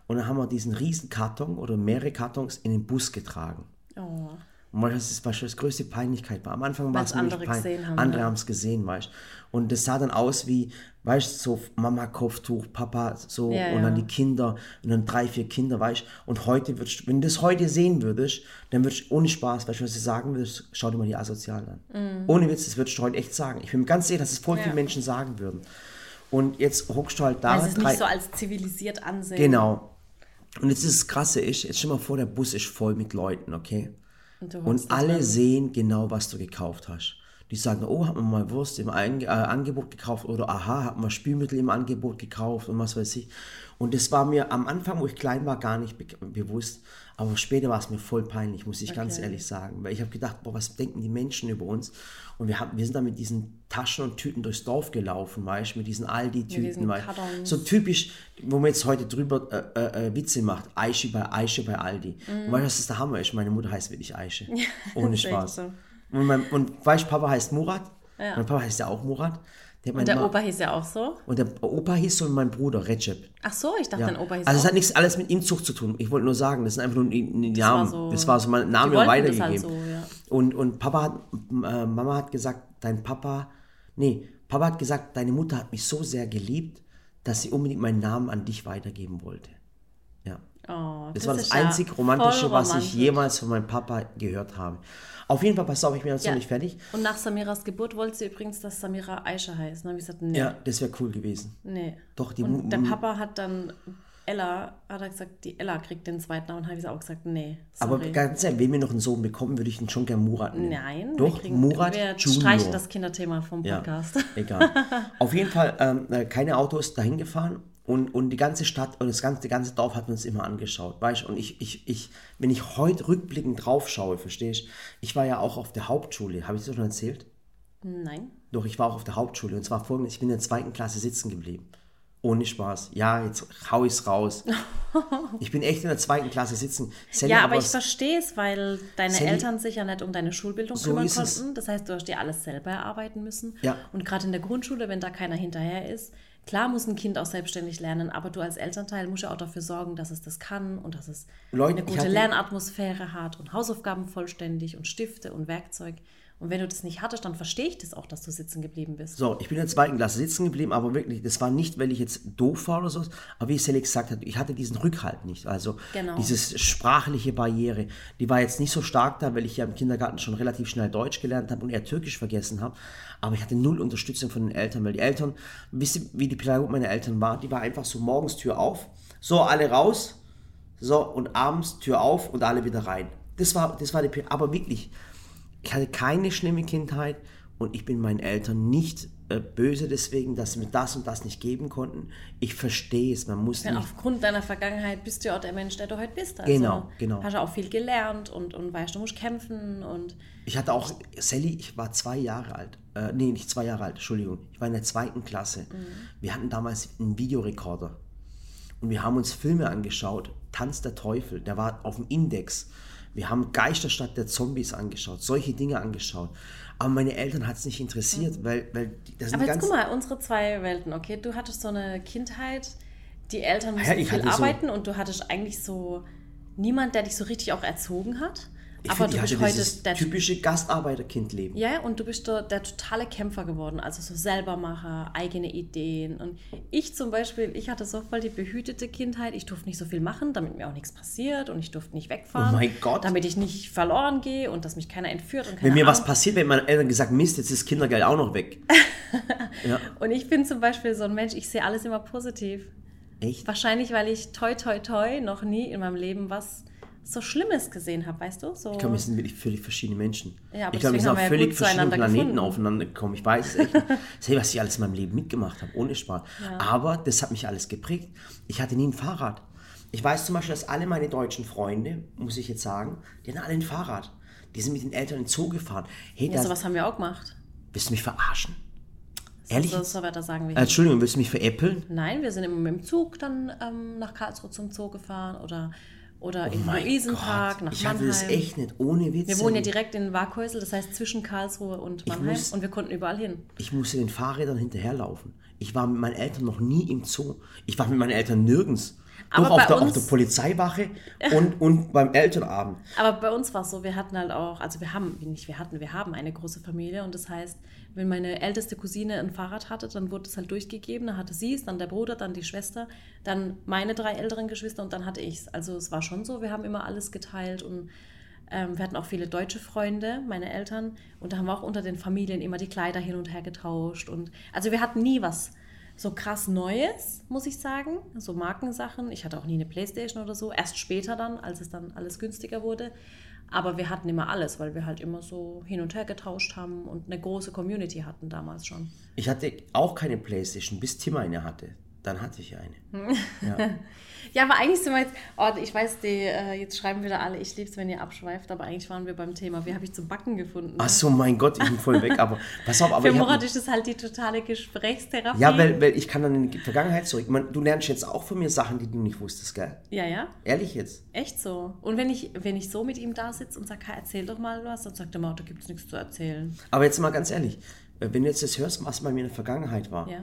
Und dann haben wir diesen riesen Karton oder mehrere Kartons in den Bus getragen. Oh. Und weil das ist wahrscheinlich das größte Peinlichkeit war. Am Anfang war es andere peinlich. gesehen haben, Andere ja. haben es gesehen, weißt du. Und das sah dann aus wie, weißt du, so Mama Kopftuch, Papa so Ja, und dann ja. die Kinder und dann drei, vier Kinder, weißt du. Und heute würdest wenn du das heute sehen würdest, dann würdest du ohne Spaß, weißt du, was du sagen würdest, schau dir mal die Asozialen an. Ohne Witz, das würdest du heute echt sagen. Ich bin mir ganz sicher, dass es voll Mhm. Viele Menschen sagen würden. Und jetzt hockst du halt da. Weil sie es drei- nicht so als zivilisiert ansehen. Genau. Und jetzt ist das Krasse ist, jetzt stell mal vor, der Bus ist voll mit Leuten, okay? Und, Und alle sehen genau, was du gekauft hast. Die sagen, oh, hat man mal Wurst im Ein äh, Angebot gekauft oder aha, hat man Spülmittel im Angebot gekauft und was weiß ich. Und das war mir am Anfang, wo ich klein war, gar nicht be bewusst. Aber später war es mir voll peinlich, muss ich ganz Okay. ehrlich sagen. Weil ich habe gedacht, boah, was denken die Menschen über uns? Und wir, haben, wir sind dann mit diesen Taschen und Tüten durchs Dorf gelaufen, weißt du, mit diesen Aldi-Tüten. So typisch, wo man jetzt heute drüber äh, äh, äh, Witze macht. Eiche bei Eiche bei Aldi. Und weißt du, was das der Hammer ist? Meine Mutter heißt wirklich Eiche. Ohne Spaß. so. Und, mein, und weißt du, Papa heißt Murat. Ja. Mein Papa heißt ja auch Murat. Der, Und der Ma- Opa hieß ja auch so. und der Opa hieß so und mein Bruder Recep. Ach so, ich dachte, Ja. dein Opa hieß Also es hat nichts alles mit Inzucht zu tun. Ich wollte nur sagen, das sind einfach nur die, die Namen. so- das war so mein Name das weitergegeben. halt so, ja. Und, und Papa hat, äh, Mama hat gesagt, dein Papa, nee, Papa hat gesagt, deine Mutter hat mich so sehr geliebt, dass sie unbedingt meinen Namen an dich weitergeben wollte. Ja. Oh, Das, war das ist ja einzig Romantische, was ich jemals von meinem Papa gehört habe. Auf jeden Fall, pass auf, ich bin jetzt Ja. noch nicht fertig. Und nach Samiras Geburt wollte sie übrigens, dass Samira Aisha heißt. Dann habe ich gesagt, nee. Ja, das wäre cool gewesen. Nee. Doch, die Und der Papa hat dann Ella, hat er gesagt, die Ella kriegt den zweiten Namen. Und habe ich auch gesagt, nee. Sorry. Aber ganz ehrlich, wenn wir noch einen Sohn bekommen, würde ich ihn schon gern Murat nennen. Nein, Doch, wir, kriegen, Murat wir Junior. streichen das Kinderthema vom Ja, Podcast. egal. Auf jeden Fall ähm, äh, keine Autos dahin gefahren und, und die ganze Stadt und das ganze, die ganze Dorf hat uns immer angeschaut. Weißt du, und ich, ich, ich, wenn ich heute rückblickend drauf schaue, verstehst du, ich war ja auch auf der Hauptschule. Habe ich das schon erzählt? Nein. Doch, ich war auch auf der Hauptschule und zwar folgendes: Ich bin in der zweiten Klasse sitzen geblieben. Ohne Spaß. Ja, jetzt hau ich's raus. Ich bin echt in der zweiten Klasse sitzen. Sally, Ja, aber ich es- verstehe es, weil deine Sally- Eltern sich ja nicht um deine Schulbildung So kümmern es. konnten. Das heißt, du hast dir alles selber erarbeiten müssen. Ja. Und gerade in der Grundschule, wenn da keiner hinterher ist, klar muss ein Kind auch selbstständig lernen, aber du als Elternteil musst ja auch dafür sorgen, dass es das kann und dass es Leute, eine gute hatte- Lernatmosphäre hat und Hausaufgaben vollständig und Stifte und Werkzeug. Und wenn du das nicht hattest, dann verstehe ich das auch, dass du sitzen geblieben bist. So, ich bin in der zweiten Klasse sitzen geblieben, aber wirklich, das war nicht, weil ich jetzt doof war oder so, aber wie Sally gesagt hat, ich hatte diesen Rückhalt nicht. Also Genau. diese sprachliche Barriere, die war jetzt nicht so stark da, weil ich ja im Kindergarten schon relativ schnell Deutsch gelernt habe und eher Türkisch vergessen habe. Aber ich hatte null Unterstützung von den Eltern, weil die Eltern, wisst ihr, wie die Pädagogik meiner Eltern war? Die war einfach so morgens Tür auf, so alle raus, so und abends Tür auf und alle wieder rein. Das war, das war die, aber wirklich, ich hatte keine schlimme Kindheit und ich bin meinen Eltern nicht äh, böse deswegen, dass sie mir das und das nicht geben konnten. Ich verstehe es, man muss Denn nicht. aufgrund deiner Vergangenheit bist du ja auch der Mensch, der du heute bist. Also Genau, genau. Hast ja auch viel gelernt und, und weißt, du musst kämpfen und Ich hatte auch, Sally, ich war zwei Jahre alt. Äh, nee, nicht zwei Jahre alt, Entschuldigung. Ich war in der zweiten Klasse. Wir hatten damals einen Videorekorder. Und wir haben uns Filme angeschaut. Tanz der Teufel, der war auf dem Index. Wir haben Geisterstadt der Zombies angeschaut, solche Dinge angeschaut. Aber meine Eltern hat es nicht interessiert, weil, weil die- das sind Aber jetzt guck mal, unsere zwei Welten, okay? Du hattest so eine Kindheit, die Eltern mussten Ja, viel hatte so- arbeiten und du hattest eigentlich so niemand, der dich so richtig auch erzogen hat. Ich aber finde, du bist heute der typische Gastarbeiterkindleben. Ja, und du bist der, der totale Kämpfer geworden, also so Selbermacher, eigene Ideen. Und ich zum Beispiel, ich hatte so voll die behütete Kindheit. Ich durfte nicht so viel machen, damit mir auch nichts passiert und ich durfte nicht wegfahren. Oh mein Gott. Damit ich nicht verloren gehe und dass mich keiner entführt. Und Wenn mir was Ahnung. passiert, wenn meine Eltern gesagt, Mist, jetzt ist das Kindergeld auch noch weg. ja, Und ich bin zum Beispiel so ein Mensch, ich sehe alles immer positiv. echt? Wahrscheinlich, weil ich toi toi toi noch nie in meinem Leben was so Schlimmes gesehen habe, weißt du? So Ich glaube, wir sind wirklich völlig verschiedene Menschen. Ja, aber ich glaube, wir sind auf wir völlig verschiedenen Planeten gefunden. aufeinander gekommen. Ich weiß es echt. Hey, was ich alles in meinem Leben mitgemacht habe, ohne Spaß. Ja. Aber das hat mich alles geprägt. Ich hatte nie ein Fahrrad. Ich weiß zum Beispiel, dass alle meine deutschen Freunde, muss ich jetzt sagen, die hatten alle ein Fahrrad. Die sind mit den Eltern in den Zoo gefahren. Hey, ja, sowas haben wir auch gemacht. willst du mich verarschen? Ehrlich? So, so wird er sagen, wie Äh, Entschuldigung, willst du mich veräppeln? Nein, wir sind immer mit dem Zug dann ähm, nach Karlsruhe zum Zoo gefahren oder, oder in Oh Mein Luisenpark nach ich Mannheim. hatte das echt nicht, ohne Witz. wir wohnen ja direkt in Waghäusel, das heißt zwischen Karlsruhe und Mannheim muss- und wir konnten überall hin. Ich musste den Fahrrädern hinterherlaufen. Ich war mit meinen Eltern noch nie im Zoo. Ich war mit meinen Eltern nirgends. Aber auf der, auf uns- der Polizeiwache und, und beim Elternabend. Aber bei uns war es so, wir hatten halt auch, also wir haben, nicht wir hatten, wir haben eine große Familie und das heißt, wenn meine älteste Cousine ein Fahrrad hatte, dann wurde es halt durchgegeben, dann hatte sie es, dann der Bruder, dann die Schwester, dann meine drei älteren Geschwister und dann hatte ich es. Also es war schon so, wir haben immer alles geteilt und ähm, wir hatten auch viele deutsche Freunde, meine Eltern, und da haben wir auch unter den Familien immer die Kleider hin und her getauscht und also wir hatten nie was so krass Neues, muss ich sagen. So Markensachen. Ich hatte auch nie eine Playstation oder so. Erst später dann, als es dann alles günstiger wurde. Aber wir hatten immer alles, weil wir halt immer so hin und her getauscht haben und eine große Community hatten damals schon. Ich hatte auch keine Playstation, bis Tim eine hatte. Dann hatte ich eine. Ja. Ja, aber eigentlich sind wir jetzt, oh, ich weiß, die, äh, jetzt schreiben wieder alle, ich liebe es, wenn ihr abschweift, aber eigentlich waren wir beim Thema, wie habe ich zum Backen gefunden? Ach so, mein Gott, ich bin voll weg. Aber pass auf, aber Für Murat ist das halt die totale Gesprächstherapie. Ja, weil, weil ich kann dann in die Vergangenheit zurück. Meine, du lernst jetzt auch von mir Sachen, die du nicht wusstest, gell? ja, ja. Ehrlich jetzt. Echt so. Und wenn ich, wenn ich so mit ihm da sitze und sage, erzähl doch mal was, dann sagt er mal, da gibt es nichts zu erzählen. Aber jetzt mal ganz ehrlich, äh, wenn du jetzt das hörst, was bei mir in der Vergangenheit war, Ja.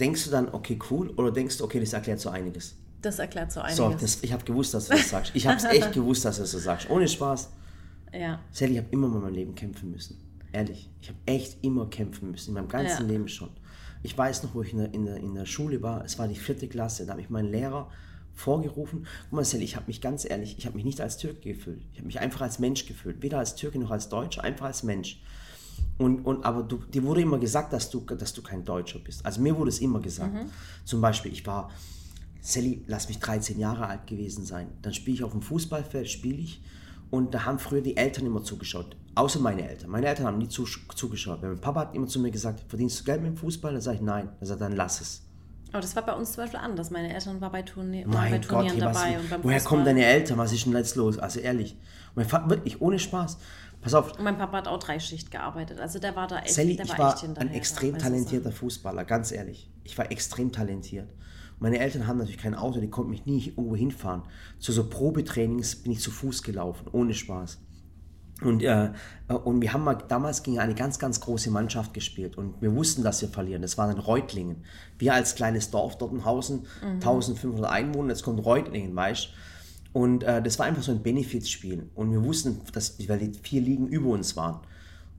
Denkst du dann, okay, cool, oder denkst du, okay, das erklärt so einiges? Das erklärt so einiges. So, das, ich habe gewusst, dass du das sagst. Ich habe es echt gewusst, dass du das so sagst. Ohne Spaß. ja. Sally, ich habe immer in meinem Leben kämpfen müssen. Ehrlich. Ich habe echt immer kämpfen müssen. In meinem ganzen Ja. Leben schon. Ich weiß noch, wo ich in der, in, der, in der Schule war. Es war die vierte Klasse. Da habe ich meinen Lehrer vorgerufen. Guck mal, Sally, ich habe mich ganz ehrlich, ich habe mich nicht als Türke gefühlt. Ich habe mich einfach als Mensch gefühlt. Weder als Türke noch als Deutscher, einfach als Mensch. Und, und, aber du, dir wurde immer gesagt, dass du, dass du kein Deutscher bist. Also mir wurde es immer gesagt. Zum Beispiel, ich war, Sally, lass mich 13 Jahre alt gewesen sein. Dann spiele ich auf dem Fußballfeld, spiele ich. Und da haben früher die Eltern immer zugeschaut. Außer meine Eltern. Meine Eltern haben nie zu, zugeschaut. Weil mein Papa hat immer zu mir gesagt, verdienst du Geld mit dem Fußball? Dann sage ich, nein. Dann sagt er, dann lass es. Aber das war bei uns zum Beispiel anders. Meine Eltern waren bei, Tourne waren bei Mein Gott, Turnieren hey, was, dabei. und beim woher Fußball. kommen deine Eltern? Was ist denn jetzt los? Also ehrlich. Und mein Vater, wirklich, ohne Spaß. Pass auf, Und mein Papa hat auch Dreischicht gearbeitet. Also der war da echt, Sally, der ich war, echt hinterher. ein extrem bei so Sachen. talentierter Fußballer, ganz ehrlich. Ich war extrem talentiert. Meine Eltern haben natürlich kein Auto, die konnten mich nie irgendwo hinfahren. Zu so Probetrainings bin ich zu Fuß gelaufen, ohne Spaß. Und, äh, äh, und wir haben mal damals gegen eine ganz, ganz große Mannschaft gespielt und wir wussten, dass wir verlieren. Das war dann Reutlingen. Wir als kleines Dorf dort in Hausen, 1500 Einwohner, jetzt kommt Reutlingen, weißt Und äh, das war einfach so ein Benefizspiel. Und wir wussten, dass, weil die vier Ligen über uns waren.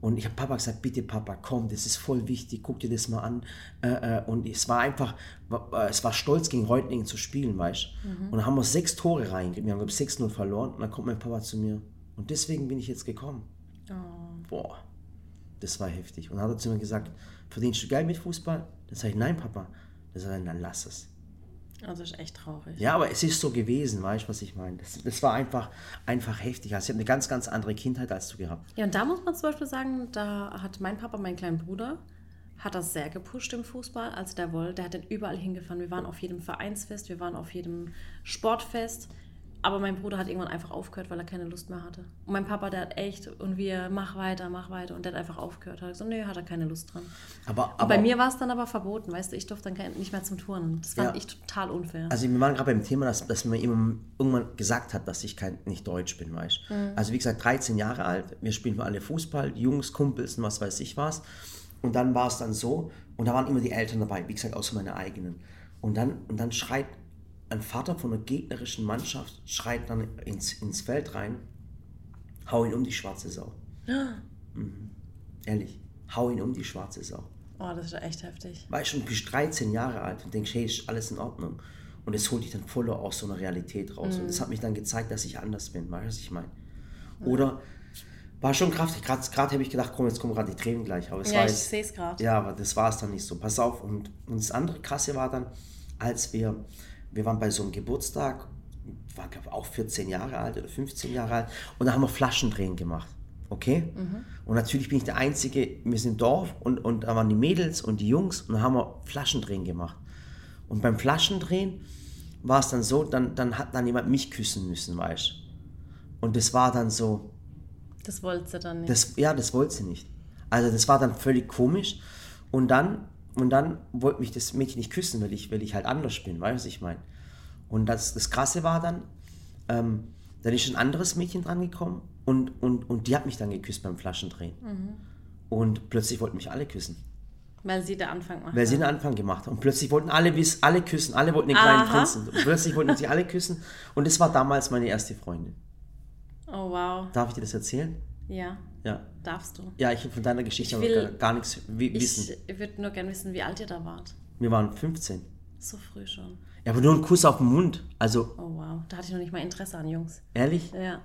Und ich habe Papa gesagt, bitte Papa, komm, das ist voll wichtig, guck dir das mal an. Äh, äh, und es war einfach, äh, es war stolz gegen Reutlingen zu spielen, weißt Und dann haben wir sechs Tore reingegeben, wir haben glaube ich 6-0 verloren. Und dann kommt mein Papa zu mir. Und deswegen bin ich jetzt gekommen. Boah, das war heftig. Und dann hat er zu mir gesagt, verdienst du Geld mit Fußball? Dann sage ich, nein Papa. Dann sagt er, dann lass es. Also ist echt traurig. Ja, aber es ist so gewesen, weißt du, was ich meine? Das, das war einfach, einfach heftig. Also ich habe eine ganz, ganz andere Kindheit als du gehabt. Ja, und da muss man zum Beispiel sagen, da hat mein Papa, meinen kleinen Bruder, hat das sehr gepusht im Fußball, als der wollte. Der hat den überall hingefahren. Wir waren auf jedem Vereinsfest, wir waren auf jedem Sportfest. Aber mein Bruder hat irgendwann einfach aufgehört, weil er keine Lust mehr hatte. Und mein Papa, der hat echt, und wir, mach weiter, mach weiter. Und der hat einfach aufgehört. Hat gesagt, nee, hat er keine Lust dran. Aber, Und aber bei mir war es dann aber verboten, weißt du, ich durfte dann nicht mehr zum Turnen. Das fand Ja. ich total unfair. Also wir waren gerade beim Thema, dass, dass immer irgendwann gesagt hat, dass ich kein, nicht deutsch bin, weißt du? Mhm. Also wie gesagt, 13 Jahre alt, wir spielen alle Fußball, Jungs, Kumpels und was weiß ich was. Und dann war es dann so, und da waren immer die Eltern dabei, wie gesagt, außer meine eigenen. Und dann, und dann schreit ein Vater von einer gegnerischen Mannschaft, schreit dann ins, ins Feld rein, Hau ihn um die schwarze Sau. Mhm. Ehrlich, hau ihn um die schwarze Sau. Oh, das ist echt heftig. Weißt du, du bist 13 Jahre alt und denkst, hey, ist alles in Ordnung. Und es holt dich dann voll aus so einer Realität raus. Und das hat mich dann gezeigt, dass ich anders bin. Weißt du, was ich meine? Oder war schon kraftig. Gerade habe ich gedacht, komm, jetzt kommen gerade die Tränen gleich. Aber es Ja, war ich sehe es gerade. ja, aber das war es dann nicht so. Pass auf. Und, und das andere Krasse war dann, als wir, wir waren bei so einem Geburtstag, war glaube ich auch 14 Jahre alt oder 15 Jahre alt, und da haben wir Flaschendrehen gemacht. Okay? Und natürlich bin ich der Einzige, wir sind im Dorf und, und da waren die Mädels und die Jungs und da haben wir Flaschendrehen gemacht. Und beim Flaschendrehen war es dann so, dann, dann hat dann jemand mich küssen müssen, weißt du. Und das war dann so, Das wollte sie dann nicht. das, ja, das wollte sie nicht. Also das war dann völlig komisch. Und dann, und dann wollte mich das Mädchen nicht küssen, weil ich, weil ich halt anders bin, weißt du, was ich meine? Und das, das Krasse war dann, ähm, dann ist ein anderes Mädchen dran gekommen und, und, und die hat mich dann geküsst beim Flaschendrehen. Und plötzlich wollten mich alle küssen. weil sie der Anfang macht. Weil sie den Anfang gemacht haben. Und plötzlich wollten alle alle küssen, alle wollten den kleinen Aha. Prinzen. Und plötzlich wollten sie alle küssen. Und das war damals meine erste Freundin. Oh, wow. Darf ich dir das erzählen? Ja, Ja. darfst du. Ja, ich will von deiner Geschichte will- gar, gar nichts wi- wissen. Ich würde nur gerne wissen, wie alt ihr da wart. Wir waren 15. So früh schon. Ja, aber nur ein Kuss auf den Mund. Also, Oh, wow. Da hatte ich noch nicht mal Interesse an Jungs. ehrlich? Ja.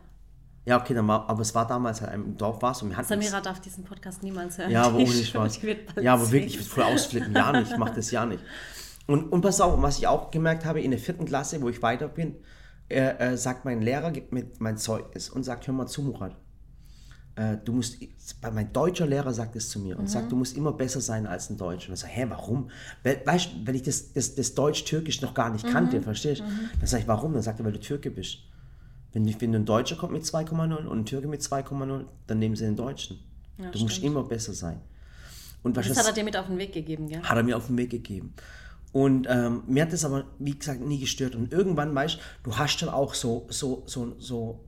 Ja, okay, dann war, aber es war damals halt im Dorf war es und wir hatten Samira darf diesen Podcast niemals hören. Ja, aber ohne Spaß. Ja, aber wirklich, ich würde voll ausflippen. Ja nicht, ich mache das ja nicht. Und, und pass auf, was ich auch gemerkt habe, in der vierten Klasse, wo ich weiter bin, äh, äh, sagt mein Lehrer, gibt mir mein Zeugnis und sagt, hör mal zu, Murat. Äh, du musst, mein deutscher Lehrer sagt es zu mir und Mhm. sagt, du musst immer besser sein als ein Deutscher. Und ich sage, hä, warum? Weil, weißt du, weil ich das, das, das Deutsch-Türkisch noch gar nicht Mhm. kannte, verstehst du? Dann sage ich, warum? Dann sagt er, weil du Türke bist. Wenn, wenn ein Deutscher kommt mit 2,0 und ein Türke mit 2,0, dann nehmen sie den Deutschen. Ja, du musst stimmt. immer besser sein. Und was Das das hat er dir mit auf den Weg gegeben, gell? hat er mir auf den Weg gegeben. Und ähm, mir hat das aber, wie gesagt, nie gestört. Und irgendwann, weißt du, du hast dann auch so, so, so, so,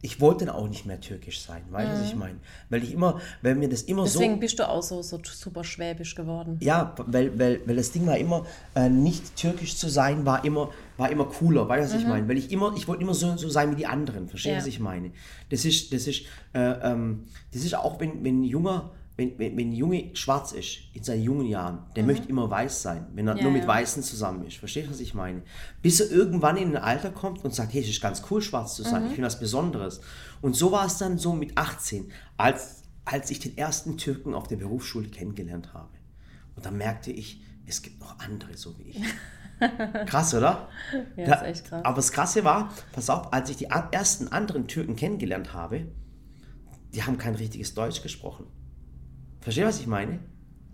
ich wollte dann auch nicht mehr türkisch sein, weißt du, was ich meine? Weil ich immer, weil mir das immer so... Deswegen bist du auch so, so super schwäbisch geworden. Ja, weil, weil, weil das Ding war immer, äh, nicht türkisch zu sein, war immer, war immer cooler, weißt du, was ich meine? Weil ich immer, ich wollte immer so, so sein wie die anderen, verstehst du, Ja. was ich meine? Das ist, das ist, äh, ähm, das ist auch, wenn, wenn ein Junger, wenn, wenn, wenn ein Junge schwarz ist, in seinen jungen Jahren, der möchte immer weiß sein, wenn er Ja, nur mit ja. Weißen zusammen ist, verstehst du, was ich meine? Bis er irgendwann in ein Alter kommt und sagt, hey, es ist ganz cool, schwarz zu sein, ich finde was Besonderes. Und so war es dann so mit 18, als, als ich den ersten Türken auf der Berufsschule kennengelernt habe. Und dann merkte ich, es gibt noch andere, so wie ich. Krass, oder? Ja, Da- ist echt krass. Aber das Krasse war, pass auf, als ich die ersten anderen Türken kennengelernt habe, die haben kein richtiges Deutsch gesprochen. Verstehst du, was ich meine?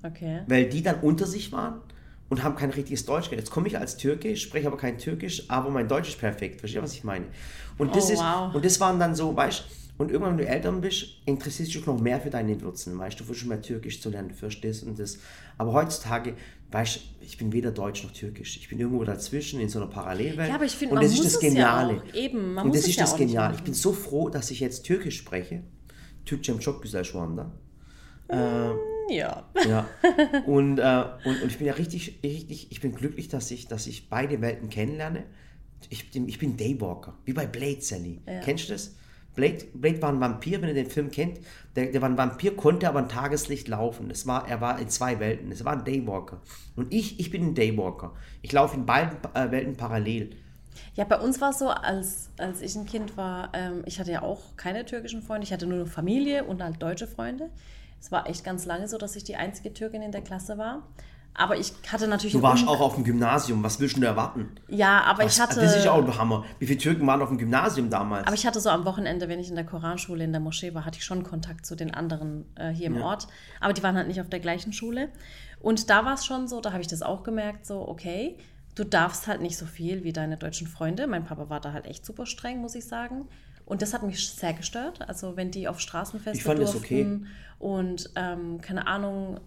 Okay. Weil die dann unter sich waren und haben kein richtiges Deutsch geredet. Jetzt komme ich als Türke, spreche aber kein Türkisch, aber mein Deutsch ist perfekt. Verstehst du, was ich meine? Und das, Oh, ist, wow. und das waren dann so, weißt du, und irgendwann, wenn du älter bist, interessierst du dich noch mehr für deine Wurzeln, weißt du, du versuchst mehr Türkisch zu lernen, du verstehst und das. Aber heutzutage, weißt du, ich bin weder Deutsch noch Türkisch. Ich bin irgendwo dazwischen in so einer Parallelwelt. Ja, aber ich finde, man das muss ist das es ja Geniale. auch. Eben, man und das ist ja das Geniale. Ich bin so froh, dass ich jetzt Türkisch spreche. Türkçem çok güzel şu anda. Ja. Ja. Und, äh, und, und ich bin ja richtig, richtig, ich bin glücklich, dass ich, dass ich beide Welten kennenlerne. Ich bin, ich bin Daywalker, wie bei Blade Sally. Kennst du das? Blade, Blade war ein Vampir, wenn ihr den Film kennt. Der, der war ein Vampir, konnte aber ein Tageslicht laufen. Das war, er war in zwei Welten. Es war ein Daywalker. Und ich, ich bin ein Daywalker. Ich laufe in beiden äh, Welten parallel. Ja, bei uns war es so, als, als ich ein Kind war, ähm, ich hatte ja auch keine türkischen Freunde, ich hatte nur Familie und halt deutsche Freunde. Es war echt ganz lange so, dass ich die einzige Türkin in der Klasse war. Aber ich hatte natürlich... Du warst auch auf dem Gymnasium. Was willst du denn erwarten? Ja, aber Was, ich hatte... das ist auch ein Hammer. Wie viele Türken waren auf dem Gymnasium damals? Aber ich hatte so am Wochenende, wenn ich in der Koranschule in der Moschee war, hatte ich schon Kontakt zu den anderen äh, hier im Ort. Aber die waren halt nicht auf der gleichen Schule. Und da war es schon so, da habe ich das auch gemerkt, so, okay, du darfst halt nicht so viel wie deine deutschen Freunde. Mein Papa war da halt echt super streng, muss ich sagen. Und das hat mich sehr gestört. Also wenn die auf Straßenfeste Ich fand durften okay. und ähm, keine Ahnung,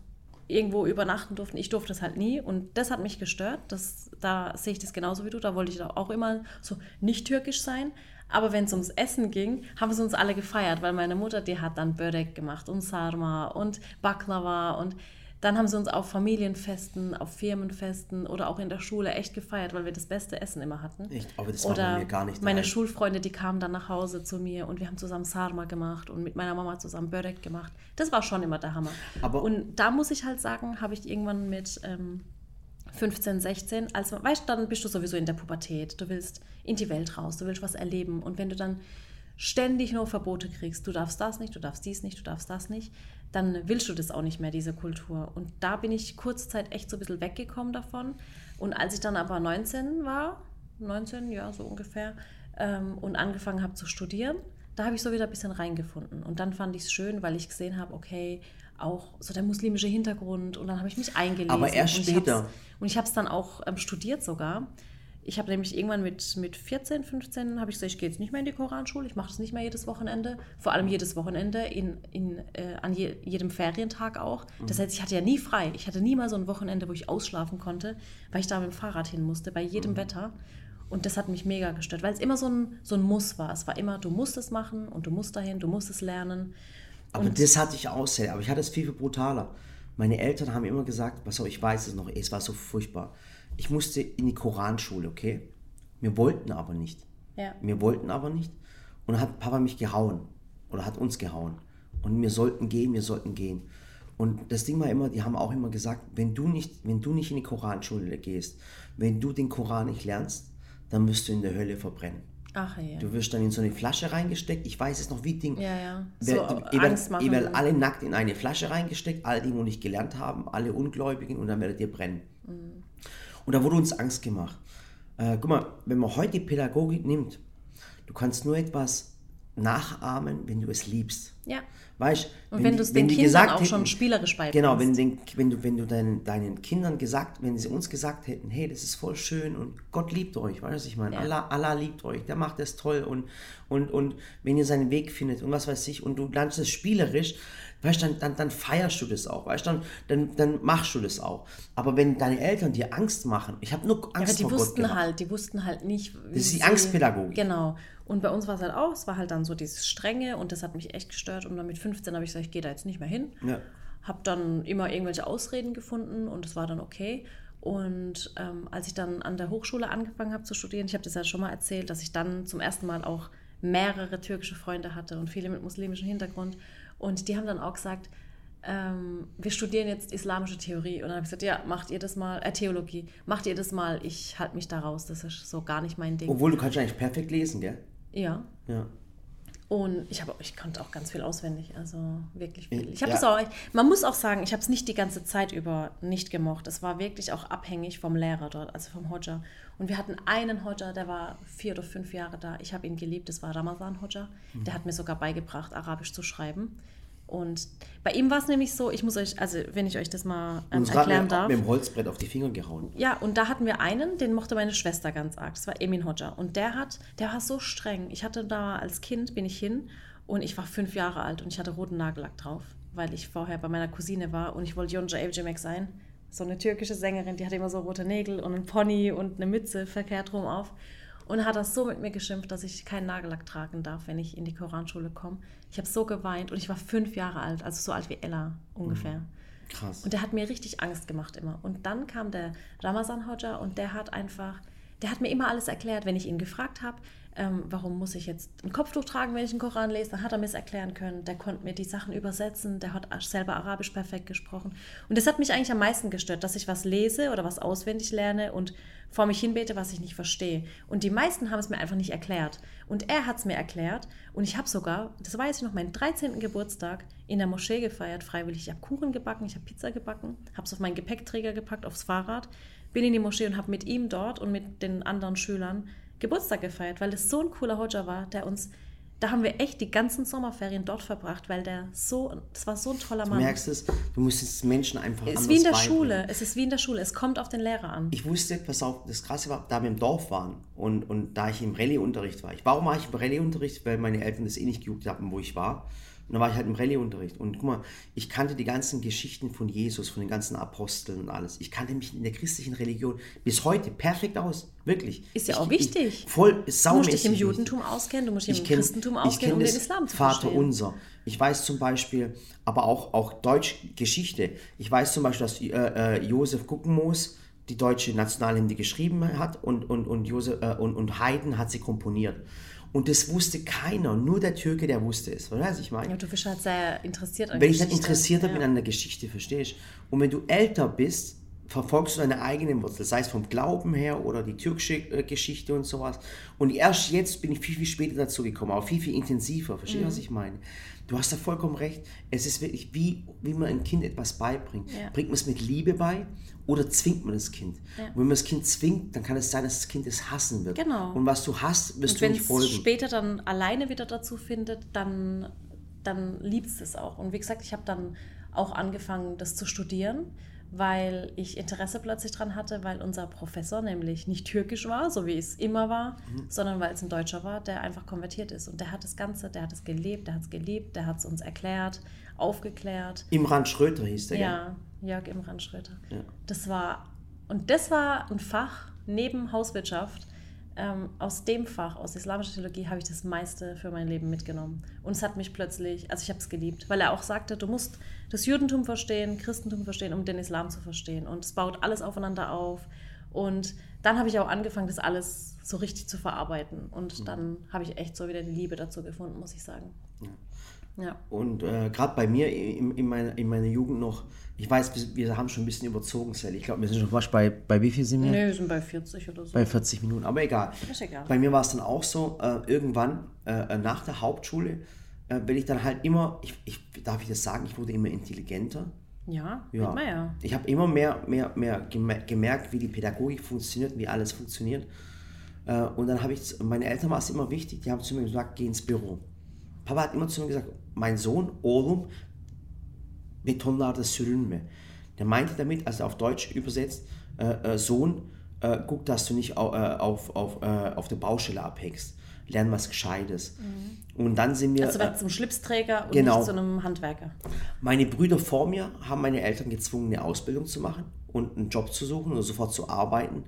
irgendwo übernachten durften. Ich durfte das halt nie und das hat mich gestört. Das, da sehe ich das genauso wie du. Da wollte ich auch immer so nicht türkisch sein. Aber wenn es ums Essen ging, haben sie uns alle gefeiert, weil meine Mutter, die hat dann Börek gemacht und Sarma und Baklava und Dann haben sie uns auf Familienfesten, auf Firmenfesten oder auch in der Schule echt gefeiert, weil wir das beste Essen immer hatten. Echt? Aber das war oder bei mir gar nicht meine daheim. Schulfreunde, die kamen dann nach Hause zu mir und wir haben zusammen Sarma gemacht und mit meiner Mama zusammen Börek gemacht. Das war schon immer der Hammer. Aber- und da muss ich halt sagen, habe ich irgendwann mit ähm, 15, 16, als weißt du, dann bist du sowieso in der Pubertät. Du willst in die Welt raus, du willst was erleben. Und wenn du dann ständig nur Verbote kriegst, du darfst das nicht, du darfst dies nicht, du darfst das nicht, dann willst du das auch nicht mehr, diese Kultur. Und da bin ich kurze Zeit echt so ein bisschen weggekommen davon. Und als ich dann aber 19 war, 19, ja, so ungefähr, ähm, und angefangen habe zu studieren, da habe ich so wieder ein bisschen reingefunden. Und dann fand ich es schön, weil ich gesehen habe, okay, auch so der muslimische Hintergrund und dann habe ich mich eingelesen. Aber erst später. und ich habe es dann auch ähm, studiert sogar. Ich habe nämlich irgendwann mit, mit 14, 15 habe ich gesagt, ich gehe jetzt nicht mehr in die Koranschule, ich mache das nicht mehr jedes Wochenende, vor allem jedes Wochenende, in, in, äh, an je, jedem Ferientag auch. Das heißt, ich hatte ja nie frei. Ich hatte nie mal so ein Wochenende, wo ich ausschlafen konnte, weil ich da mit dem Fahrrad hin musste, bei jedem Wetter. Und das hat mich mega gestört, weil es immer so ein, so ein Muss war. Es war immer, du musst es machen und du musst dahin, du musst es lernen. Aber das hatte ich auch sehr, aber ich hatte es viel, viel brutaler. Meine Eltern haben immer gesagt, pass auf, ich weiß es noch, es war so furchtbar. Ich musste in die Koranschule, okay? Wir wollten aber nicht. Ja. Wir wollten aber nicht. Und dann hat Papa mich gehauen. Oder hat uns gehauen. Und wir sollten gehen, wir sollten gehen. Und das Ding war immer, die haben auch immer gesagt, wenn du nicht, wenn du nicht in die Koranschule gehst, wenn du den Koran nicht lernst, dann wirst du in der Hölle verbrennen. Ach ja. Du wirst dann in so eine Flasche reingesteckt. Ich weiß es noch wie Ding. Ja, ja. So ihr, werdet, ihr werdet alle nackt in eine Flasche reingesteckt, alle, die noch nicht gelernt haben, alle Ungläubigen und dann werdet ihr brennen. Mhm. Und da wurde uns Angst gemacht. Äh, guck mal, wenn man heute die Pädagogik nimmt, du kannst nur etwas nachahmen, wenn du es liebst. Ja. Weißt, Und wenn, die- du es den Kindern auch schon hätten- spielerisch beibringst. Genau, wenn, den, wenn du, wenn du deinen, deinen Kindern gesagt, wenn sie uns gesagt hätten, hey, das ist voll schön und Gott liebt euch, weißt du, was ich meine? Ja. Allah, Allah liebt euch, der macht das toll und, und, und wenn ihr seinen Weg findet und was weiß ich und du lernst es spielerisch, weißt du, dann, dann, dann feierst du das auch, weißt du, dann, dann, machst du das auch. Aber wenn deine Eltern dir Angst machen, ich habe nur Angst Ja, aber die Gott wussten gehabt. halt, die wussten halt nicht. wie ist die sie- Angstpädagogik. Genau. Und bei uns war es halt auch, es war halt dann so dieses Strenge und das hat mich echt gestört. Und dann mit 15 habe ich gesagt, ich gehe da jetzt nicht mehr hin. Ja. Habe dann immer irgendwelche Ausreden gefunden und es war dann okay. Und ähm, als ich dann an der Hochschule angefangen habe zu studieren, ich habe das ja schon mal erzählt, dass ich dann zum ersten Mal auch mehrere türkische Freunde hatte und viele mit muslimischem Hintergrund. Und die haben dann auch gesagt, ähm, wir studieren jetzt islamische Theorie. Und dann habe ich gesagt, ja, macht ihr das mal, äh, Theologie, macht ihr das mal, ich halte mich da raus, das ist so gar nicht mein Ding. Obwohl du kannst eigentlich perfekt lesen, gell? Ja. Ja. Und ich habe, ich konnte auch ganz viel auswendig, also wirklich viel. Ja. Ich habe das auch, man muss auch sagen, ich habe es nicht die ganze Zeit über nicht gemocht. Es war wirklich auch abhängig vom Lehrer dort, also vom Hodja. Und wir hatten einen Hodja, der war vier oder fünf Jahre da. Ich habe ihn geliebt, das war Ramazan Hodja. Der hat mir sogar beigebracht, Arabisch zu schreiben. Und bei ihm war es nämlich so, ich muss euch, also wenn ich euch das mal ähm, erklären mir darf. mit dem Holzbrett auf die Finger gehauen. Ja, und da hatten wir einen, den mochte meine Schwester ganz arg. Das war Emin Hodja. Und der hat, der war so streng. Ich hatte da als Kind, bin ich hin und ich war fünf Jahre alt und ich hatte roten Nagellack drauf, weil ich vorher bei meiner Cousine war und ich wollte Yonca Evcimik sein. So eine türkische Sängerin, die hatte immer so rote Nägel und einen Pony und eine Mütze verkehrt rum auf. Und hat das so mit mir geschimpft, dass ich keinen Nagellack tragen darf, wenn ich in die Koranschule komme. Ich habe so geweint und ich war fünf Jahre alt, also so alt wie Ella ungefähr. Krass. Und der hat mir richtig Angst gemacht immer. Und dann kam der Ramazan Hodja und der hat einfach, der hat mir immer alles erklärt, wenn ich ihn gefragt habe, ähm, warum muss ich jetzt ein Kopftuch tragen, wenn ich einen Koran lese, dann hat er mir es erklären können. Der konnte mir die Sachen übersetzen, der hat selber Arabisch perfekt gesprochen. Und das hat mich eigentlich am meisten gestört, dass ich was lese oder was auswendig lerne und vor mich hinbete, was ich nicht verstehe. Und die meisten haben es mir einfach nicht erklärt. Und er hat es mir erklärt. Und ich habe sogar, das weiß ich noch, meinen 13. Geburtstag in der Moschee gefeiert, freiwillig. Ich habe Kuchen gebacken, ich habe Pizza gebacken, habe es auf meinen Gepäckträger gepackt, aufs Fahrrad, bin in die Moschee und habe mit ihm dort und mit den anderen Schülern Geburtstag gefeiert, weil es so ein cooler Hodja war, der uns, da haben wir echt die ganzen Sommerferien dort verbracht, weil der so, das war so ein toller Du Mann. merkst es, du musst es Menschen einfach es ist wie in der beibringen. Schule, es ist wie in der Schule, es kommt auf den Lehrer an. Ich wusste, pass auf, das Krasse war, da wir im Dorf waren und, und da ich im Rallye-Unterricht war. Ich, warum war ich im Rallye-Unterricht? Weil meine Eltern das eh nicht gejuckt haben, wo ich war. Und dann war ich halt im Rallye-Unterricht. Und guck mal, ich kannte die ganzen Geschichten von Jesus, von den ganzen Aposteln und alles. Ich kannte mich in der christlichen Religion bis heute perfekt aus. Wirklich. Ist ja ich, auch wichtig. Ich, voll, Du musst saumäßig dich im. Judentum auskennen, du musst dich Ich im kenn- Christentum auskennen, kenn um den Islam zu Vater verstehen. unser. Ich weiß zum Beispiel, aber auch, auch Deutsch Geschichte. Ich weiß zum Beispiel, dass äh, äh, Josef Guckenmoos die deutsche Nationalhymne geschrieben hat und, und, und, Josef, äh, und, und Haydn hat sie komponiert. Und das wusste keiner, nur der Türke, der wusste es. Weißt du, was ich meine? Ja, du bist halt sehr interessiert an Wenn ich dann Geschichte. interessiert bin ja. an der Geschichte, verstehst du? Und wenn du älter bist, verfolgst du deine eigenen Wurzeln, sei es vom Glauben her oder die türkische äh, Geschichte und sowas. Und erst jetzt bin ich viel, viel später dazu gekommen, aber viel, viel intensiver. Verstehst du, Mhm. was ich meine? Du hast da vollkommen recht. Es ist wirklich wie, wie man einem Kind etwas beibringt. Ja. Bringt man es mit Liebe bei oder zwingt man das Kind? Ja. Und wenn man das Kind zwingt, dann kann es sein, dass das Kind es hassen wird. Genau. Und was du hast, wirst Und du wenn nicht es folgen. später dann alleine wieder dazu findet, dann, dann liebt es es auch. Und wie gesagt, ich habe dann auch angefangen, das zu studieren, weil ich Interesse plötzlich dran hatte, weil unser Professor nämlich nicht türkisch war, so wie es immer war, Mhm. sondern weil es ein Deutscher war, der einfach konvertiert ist. Und der hat das Ganze, der hat es gelebt, der hat es geliebt, der hat es uns erklärt, aufgeklärt. Imran Schröter hieß der, gell? Ja, Jörg Imran Schröter. Ja. Das war, und das war ein Fach neben Hauswirtschaft. Ähm, aus dem Fach, aus islamischer Theologie, habe ich das meiste für mein Leben mitgenommen. Und es hat mich plötzlich, also ich habe es geliebt, weil er auch sagte, du musst das Judentum verstehen, Christentum verstehen, um den Islam zu verstehen. Und es baut alles aufeinander auf. Und dann habe ich auch angefangen, das alles so richtig zu verarbeiten. Und dann habe ich echt so wieder die Liebe dazu gefunden, muss ich sagen. Ja. Und äh, gerade bei mir in, in, meiner, in meiner Jugend noch, ich weiß, wir, wir haben schon ein bisschen überzogen, Sally. Ich glaube, wir sind schon fast bei, bei wie viel sind wir? Nee, wir sind bei 40 oder so. Bei 40 Minuten, aber egal. Ist egal. Bei mir war es dann auch so, äh, irgendwann äh, nach der Hauptschule, äh, bin ich dann halt immer, ich, ich, darf ich das sagen, ich wurde immer intelligenter. ja, Ja. ja. Ich habe immer mehr, mehr, mehr gemer- gemerkt, wie die Pädagogik funktioniert, wie alles funktioniert. Äh, Und dann habe ich, meine Eltern war es immer wichtig, die haben zu mir gesagt, geh ins Büro. Papa hat immer zu mir gesagt, mein Sohn, oğlum, betonlarda sürünme. Der meinte damit, also auf Deutsch übersetzt, äh, äh, Sohn, äh, guck, dass du nicht äh, auf, auf, äh, auf der Baustelle abhängst. Lern was Gescheites. Und dann sind wir... Also äh, werd zum Schlipsträger und genau. nicht zu einem Handwerker. meine Brüder vor mir haben meine Eltern gezwungen, eine Ausbildung zu machen und einen Job zu suchen und sofort zu arbeiten,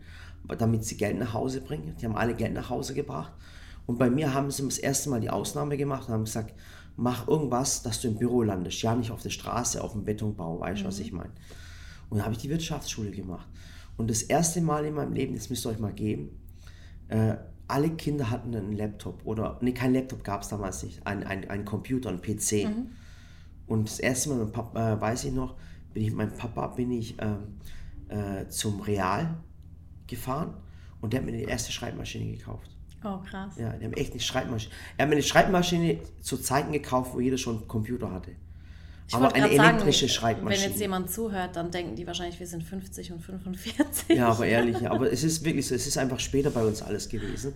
damit sie Geld nach Hause bringen. Die haben alle Geld nach Hause gebracht. Und bei mir haben sie das erste Mal die Ausnahme gemacht und haben gesagt, mach irgendwas, dass du im Büro landest. Ja, nicht auf der Straße, auf dem Betonbau, weißt du, was ich meine. Und dann habe ich die Wirtschaftsschule gemacht. Und das erste Mal in meinem Leben, das müsst ihr euch mal geben, äh, alle Kinder hatten einen Laptop oder, nee, kein Laptop gab es damals nicht, ein, ein, ein Computer, ein PC. Und das erste Mal, mit Papa, äh, weiß ich noch, bin ich mit meinem Papa bin ich ähm, äh, zum Real gefahren und der hat mir die erste Schreibmaschine gekauft. Oh, krass. Ja, der hat mir echt eine Schreibmaschine. Er hat mir eine Schreibmaschine zu Zeiten gekauft, wo jeder schon einen Computer hatte. Ich Aber eine elektrische sagen, Schreibmaschine. Wenn jetzt jemand zuhört, dann denken die wahrscheinlich, wir sind 50 und 45. Ja, aber ehrlich, aber es ist wirklich so, es ist einfach später bei uns alles gewesen.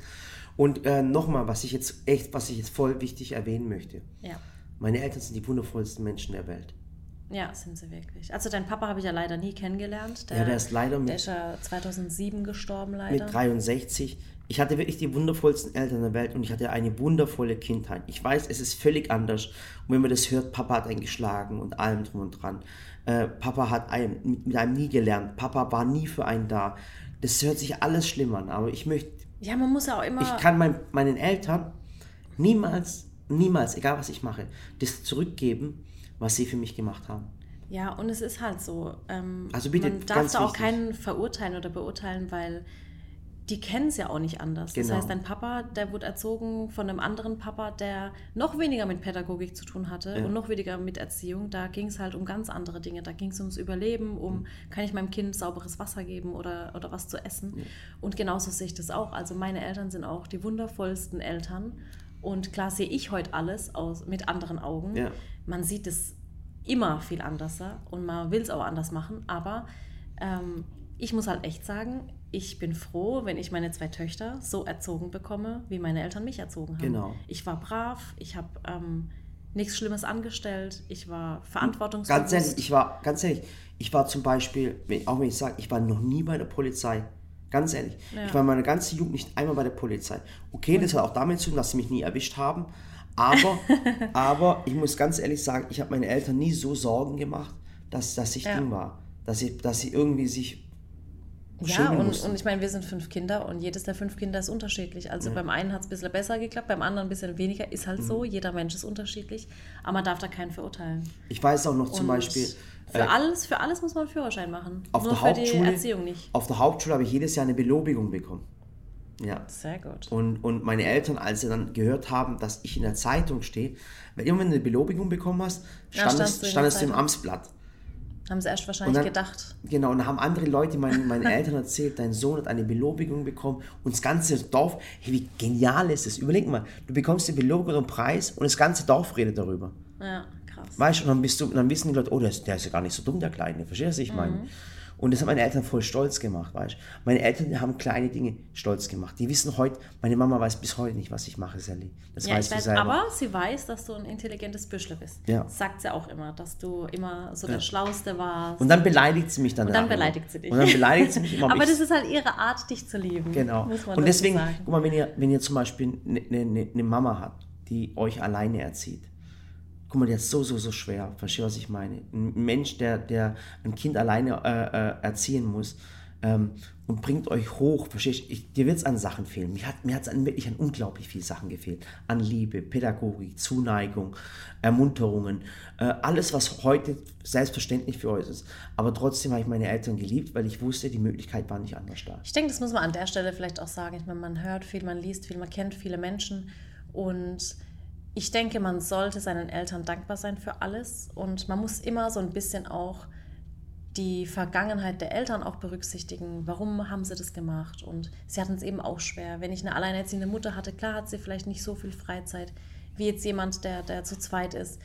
Und äh, nochmal, was ich jetzt echt, was ich jetzt voll wichtig erwähnen möchte. Ja. Meine Eltern sind die wundervollsten Menschen der Welt. ja, sind sie wirklich. Also deinen Papa habe ich ja leider nie kennengelernt. Ja, der ist leider mit- Der ist ja 2007 gestorben, leider. Mit 63. Ich hatte wirklich die wundervollsten Eltern der Welt und ich hatte eine wundervolle Kindheit. Ich weiß, es ist völlig anders. Und wenn man das hört, Papa hat einen geschlagen und allem drum und dran. Äh, Papa hat einem, mit, mit einem nie gelernt. Papa war nie für einen da. Das hört sich alles schlimm an, aber ich möchte, ja, man muss auch immer... ich kann mein, meinen Eltern niemals, niemals, egal was ich mache, das zurückgeben, was sie für mich gemacht haben. Ja, und es ist halt so. Ähm, Also bitte, man darf da auch wichtig. keinen verurteilen oder beurteilen, weil die kennen es ja auch nicht anders. Genau. Das heißt, dein Papa, der wurde erzogen von einem anderen Papa, der noch weniger mit Pädagogik zu tun hatte Ja. und noch weniger mit Erziehung. Da ging es halt um ganz andere Dinge. Da ging es ums Überleben, um, kann ich meinem Kind sauberes Wasser geben oder, oder was zu essen. Und genauso sehe ich das auch. Also meine Eltern sind auch die wundervollsten Eltern. Und klar sehe ich heute alles aus, mit anderen Augen. Ja. Man sieht es immer viel anderser und man will es auch anders machen. Aber ähm, ich muss halt echt sagen, ich bin froh, wenn ich meine zwei Töchter so erzogen bekomme, wie meine Eltern mich erzogen haben. Genau. Ich war brav, ich habe ähm, nichts Schlimmes angestellt, ich war verantwortungsbewusst. Ganz ehrlich, ich war, ganz ehrlich, ich war zum Beispiel, auch wenn ich sage, ich war noch nie bei der Polizei. Ganz ehrlich. Ja. Ich war meine ganze Jugend nicht einmal bei der Polizei. Okay, das hat auch damit zu tun, dass sie mich nie erwischt haben. Aber, aber ich muss ganz ehrlich sagen, ich habe meine Eltern nie so Sorgen gemacht, dass, dass ich Ja. Ding war. Dass sie, dass sie irgendwie sich Ja, und, mussten. und ich meine, wir sind fünf Kinder und jedes der fünf Kinder ist unterschiedlich. Also beim einen hat es ein bisschen besser geklappt, beim anderen ein bisschen weniger. Ist halt Mhm. so, jeder Mensch ist unterschiedlich. Aber man darf da keinen verurteilen. Ich weiß auch noch zum Und Beispiel, Für, äh, alles, für alles muss man einen Führerschein machen. auf Nur der für die Hauptschule, Erziehung nicht. auf der Hauptschule habe ich jedes Jahr eine Belobigung bekommen. Ja. Sehr gut. Und, und meine Eltern, als sie dann gehört haben, dass ich in der Zeitung stehe, weil immer wenn du eine Belobigung bekommen hast, Ja, standest, du standest du im. Amtsblatt. Haben sie erst wahrscheinlich dann- gedacht. Genau, und da haben andere Leute meinen, meinen Eltern erzählt, dein Sohn hat eine Belobigung bekommen und das ganze Dorf, hey, wie genial ist das? Überleg mal, du bekommst die Belobigung und Preis und das ganze Dorf redet darüber. Ja, krass. Weißt du, und dann, bist du, dann wissen die Leute, oh, der ist, der ist ja gar nicht so dumm, der Kleine. Verstehst du, was ich Mhm. Und das haben meine Eltern voll stolz gemacht, weißt du. Meine Eltern haben kleine Dinge stolz gemacht. Die wissen heute, meine Mama weiß bis heute nicht, was ich mache, Sally. Das Ja, weißt ich du weiß, selber. aber sie weiß, dass du ein intelligentes Büschle bist. Ja. Sagt sie auch immer, dass du immer so der Schlauste warst. und dann beleidigt sie mich dann Und dann beleidigt sie dich. Und dann beleidigt sie mich immer. aber ich- das ist halt ihre Art, dich zu lieben. Genau. Und deswegen, guck mal, wenn ihr, wenn ihr zum Beispiel eine ne, ne, ne Mama habt, die euch alleine erzieht, guck mal, hat es so, so, so schwer. Verstehst du, was ich meine? Ein Mensch, der, der ein Kind alleine äh, äh, erziehen muss ähm, und bringt euch hoch, verstehst du? Dir wird es an Sachen fehlen. Mir hat hat's an wirklich an unglaublich viel Sachen gefehlt. An Liebe, Pädagogik, Zuneigung, Ermunterungen, äh, alles, was heute selbstverständlich für euch ist. Aber trotzdem habe ich meine Eltern geliebt, weil ich wusste, die Möglichkeit war nicht anders da. Ich denke, das muss man an der Stelle vielleicht auch sagen. Ich meine, man hört viel, man liest viel, man kennt viele Menschen und ich denke, man sollte seinen Eltern dankbar sein für alles und man muss immer so ein bisschen auch die Vergangenheit der Eltern auch berücksichtigen. Warum haben sie das gemacht? Und sie hatten es eben auch schwer. Wenn ich eine alleinerziehende Mutter hatte, klar hat sie vielleicht nicht so viel Freizeit wie jetzt jemand, der, der zu zweit ist.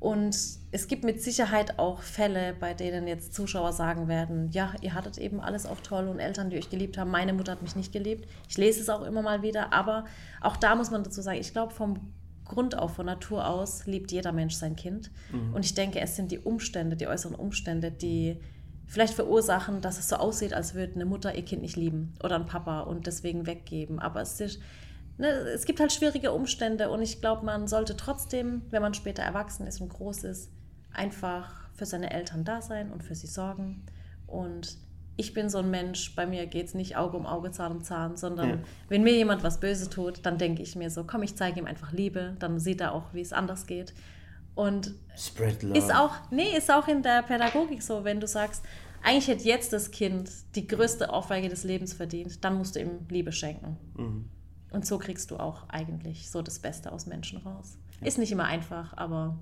Und es gibt mit Sicherheit auch Fälle, bei denen jetzt Zuschauer sagen werden, ja, ihr hattet eben alles auch toll und Eltern, die euch geliebt haben. Meine Mutter hat mich nicht geliebt. Ich lese es auch immer mal wieder, aber auch da muss man dazu sagen, ich glaube, vom Grund auf, von Natur aus, liebt jeder Mensch sein Kind. Und ich denke, es sind die Umstände, die äußeren Umstände, die vielleicht verursachen, dass es so aussieht, als würde eine Mutter ihr Kind nicht lieben oder ein Papa und deswegen weggeben. Aber es ist, ne, es gibt halt schwierige Umstände und ich glaube, man sollte trotzdem, wenn man später erwachsen ist und groß ist, einfach für seine Eltern da sein und für sie sorgen. Und ich bin so ein Mensch, bei mir geht es nicht Auge um Auge, Zahn um Zahn, sondern Ja. wenn mir jemand was Böses tut, dann denke ich mir so, komm, ich zeige ihm einfach Liebe, dann sieht er auch, wie es anders geht. Und ist auch, nee, ist auch in der Pädagogik so, wenn du sagst, eigentlich hätte jetzt das Kind die größte Ohrfeige des Lebens verdient, dann musst du ihm Liebe schenken. Mhm. Und so kriegst du auch eigentlich so das Beste aus Menschen raus. Ist nicht immer einfach, aber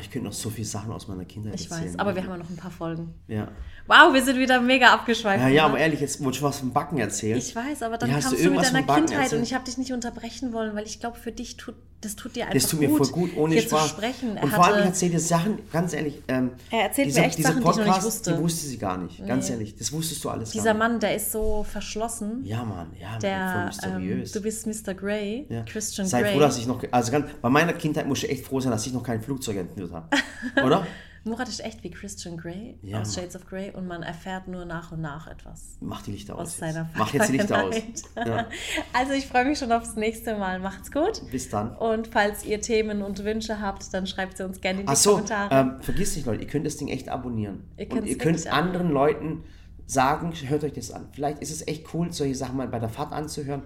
ich könnte noch so viele Sachen aus meiner Kindheit ich erzählen. weiß. Aber wir haben ja noch ein paar Folgen. Ja. Wow, wir sind wieder mega abgeschweift. Ja, ja, oder? aber ehrlich, jetzt wollte ich was vom Backen erzählen. Ich weiß, aber dann Ja, hast du kamst du mit deiner Kindheit erzählt? und ich habe dich nicht unterbrechen wollen, weil ich glaube, für dich tut das tut dir einfach das tut mir gut, voll gut, ohne hier Spaß. zu sprechen. Er und vor allem, ich erzähle dir Sachen, ganz ehrlich. Ähm, Er erzählt dieser, mir echt dieser Sachen, die ich noch nicht Podcast, wusste. Die wusste sie gar nicht, ganz Nee. ehrlich. Das wusstest du alles Dieser gar nicht. Mann, der ist so verschlossen. Ja, Mann, ja, voll Der, ähm, mysteriös. du bist Mr. Grey, ja. Christian Sei Grey. froh, dass ich noch, also ganz, bei meiner Kindheit musste ich echt froh sein, dass ich noch kein Flugzeug entführt habe. Oder? Murat ist echt wie Christian Grey Ja, aus. Shades of Grey und man erfährt nur nach und nach etwas Mach die Lichter aus. aus seiner Mach jetzt die Lichter aus. Ja. Also ich freue mich schon aufs nächste Mal. Macht's gut. Bis dann. Und falls ihr Themen und Wünsche habt, dann schreibt sie uns gerne in die Ach so, Kommentare. ähm, vergiss nicht, Leute, ihr könnt das Ding echt abonnieren. Ihr und ihr könnt anderen Leuten sagen, hört euch das an. Vielleicht ist es echt cool, solche Sachen mal bei der Fahrt anzuhören.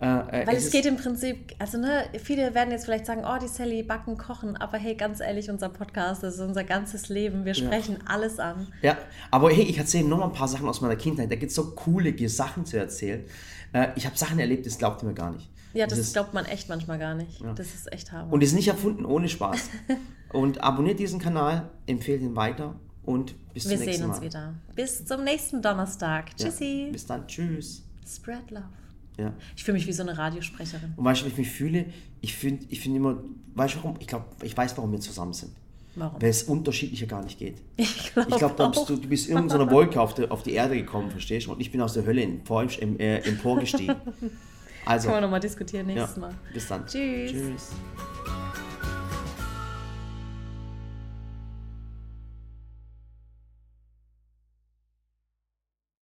Äh, äh, Weil es, ist- geht im Prinzip, also ne, viele werden jetzt vielleicht sagen, oh, die Sally backen, kochen, aber hey, ganz ehrlich, unser Podcast, das ist unser ganzes Leben. Wir sprechen alles an. Ja, aber hey, ich erzähle noch mal ein paar Sachen aus meiner Kindheit. Da gibt es so coole Sachen zu erzählen. Äh, ich habe Sachen erlebt, das glaubt ihr mir gar nicht. Ja, das, ist, glaubt man echt manchmal gar nicht. Das ist echt harmlos. Und ist nicht erfunden, ohne Spaß. und abonniert diesen Kanal, empfehlt ihn weiter und bis Wir zum nächsten sehen Mal. uns wieder. Bis zum nächsten Donnerstag. Ja, Tschüssi. bis dann, tschüss. Spread love. Ja. Ich fühle mich wie so eine Radiosprecherin. Und weißt du, wie ich mich fühle? Ich finde ich find immer, weißt du warum? Ich glaube, ich weiß, warum wir zusammen sind. Warum? Weil es unterschiedlicher gar nicht geht. Ich glaube auch. bist- du, du bist in irgendeiner Wolke auf, die- auf die Erde gekommen, verstehst du? Und ich bin aus der Hölle empor, em- äh, emporgestiegen. Also, Können wir nochmal diskutieren ja, nächstes Mal. bis dann. Tschüss. Tschüss.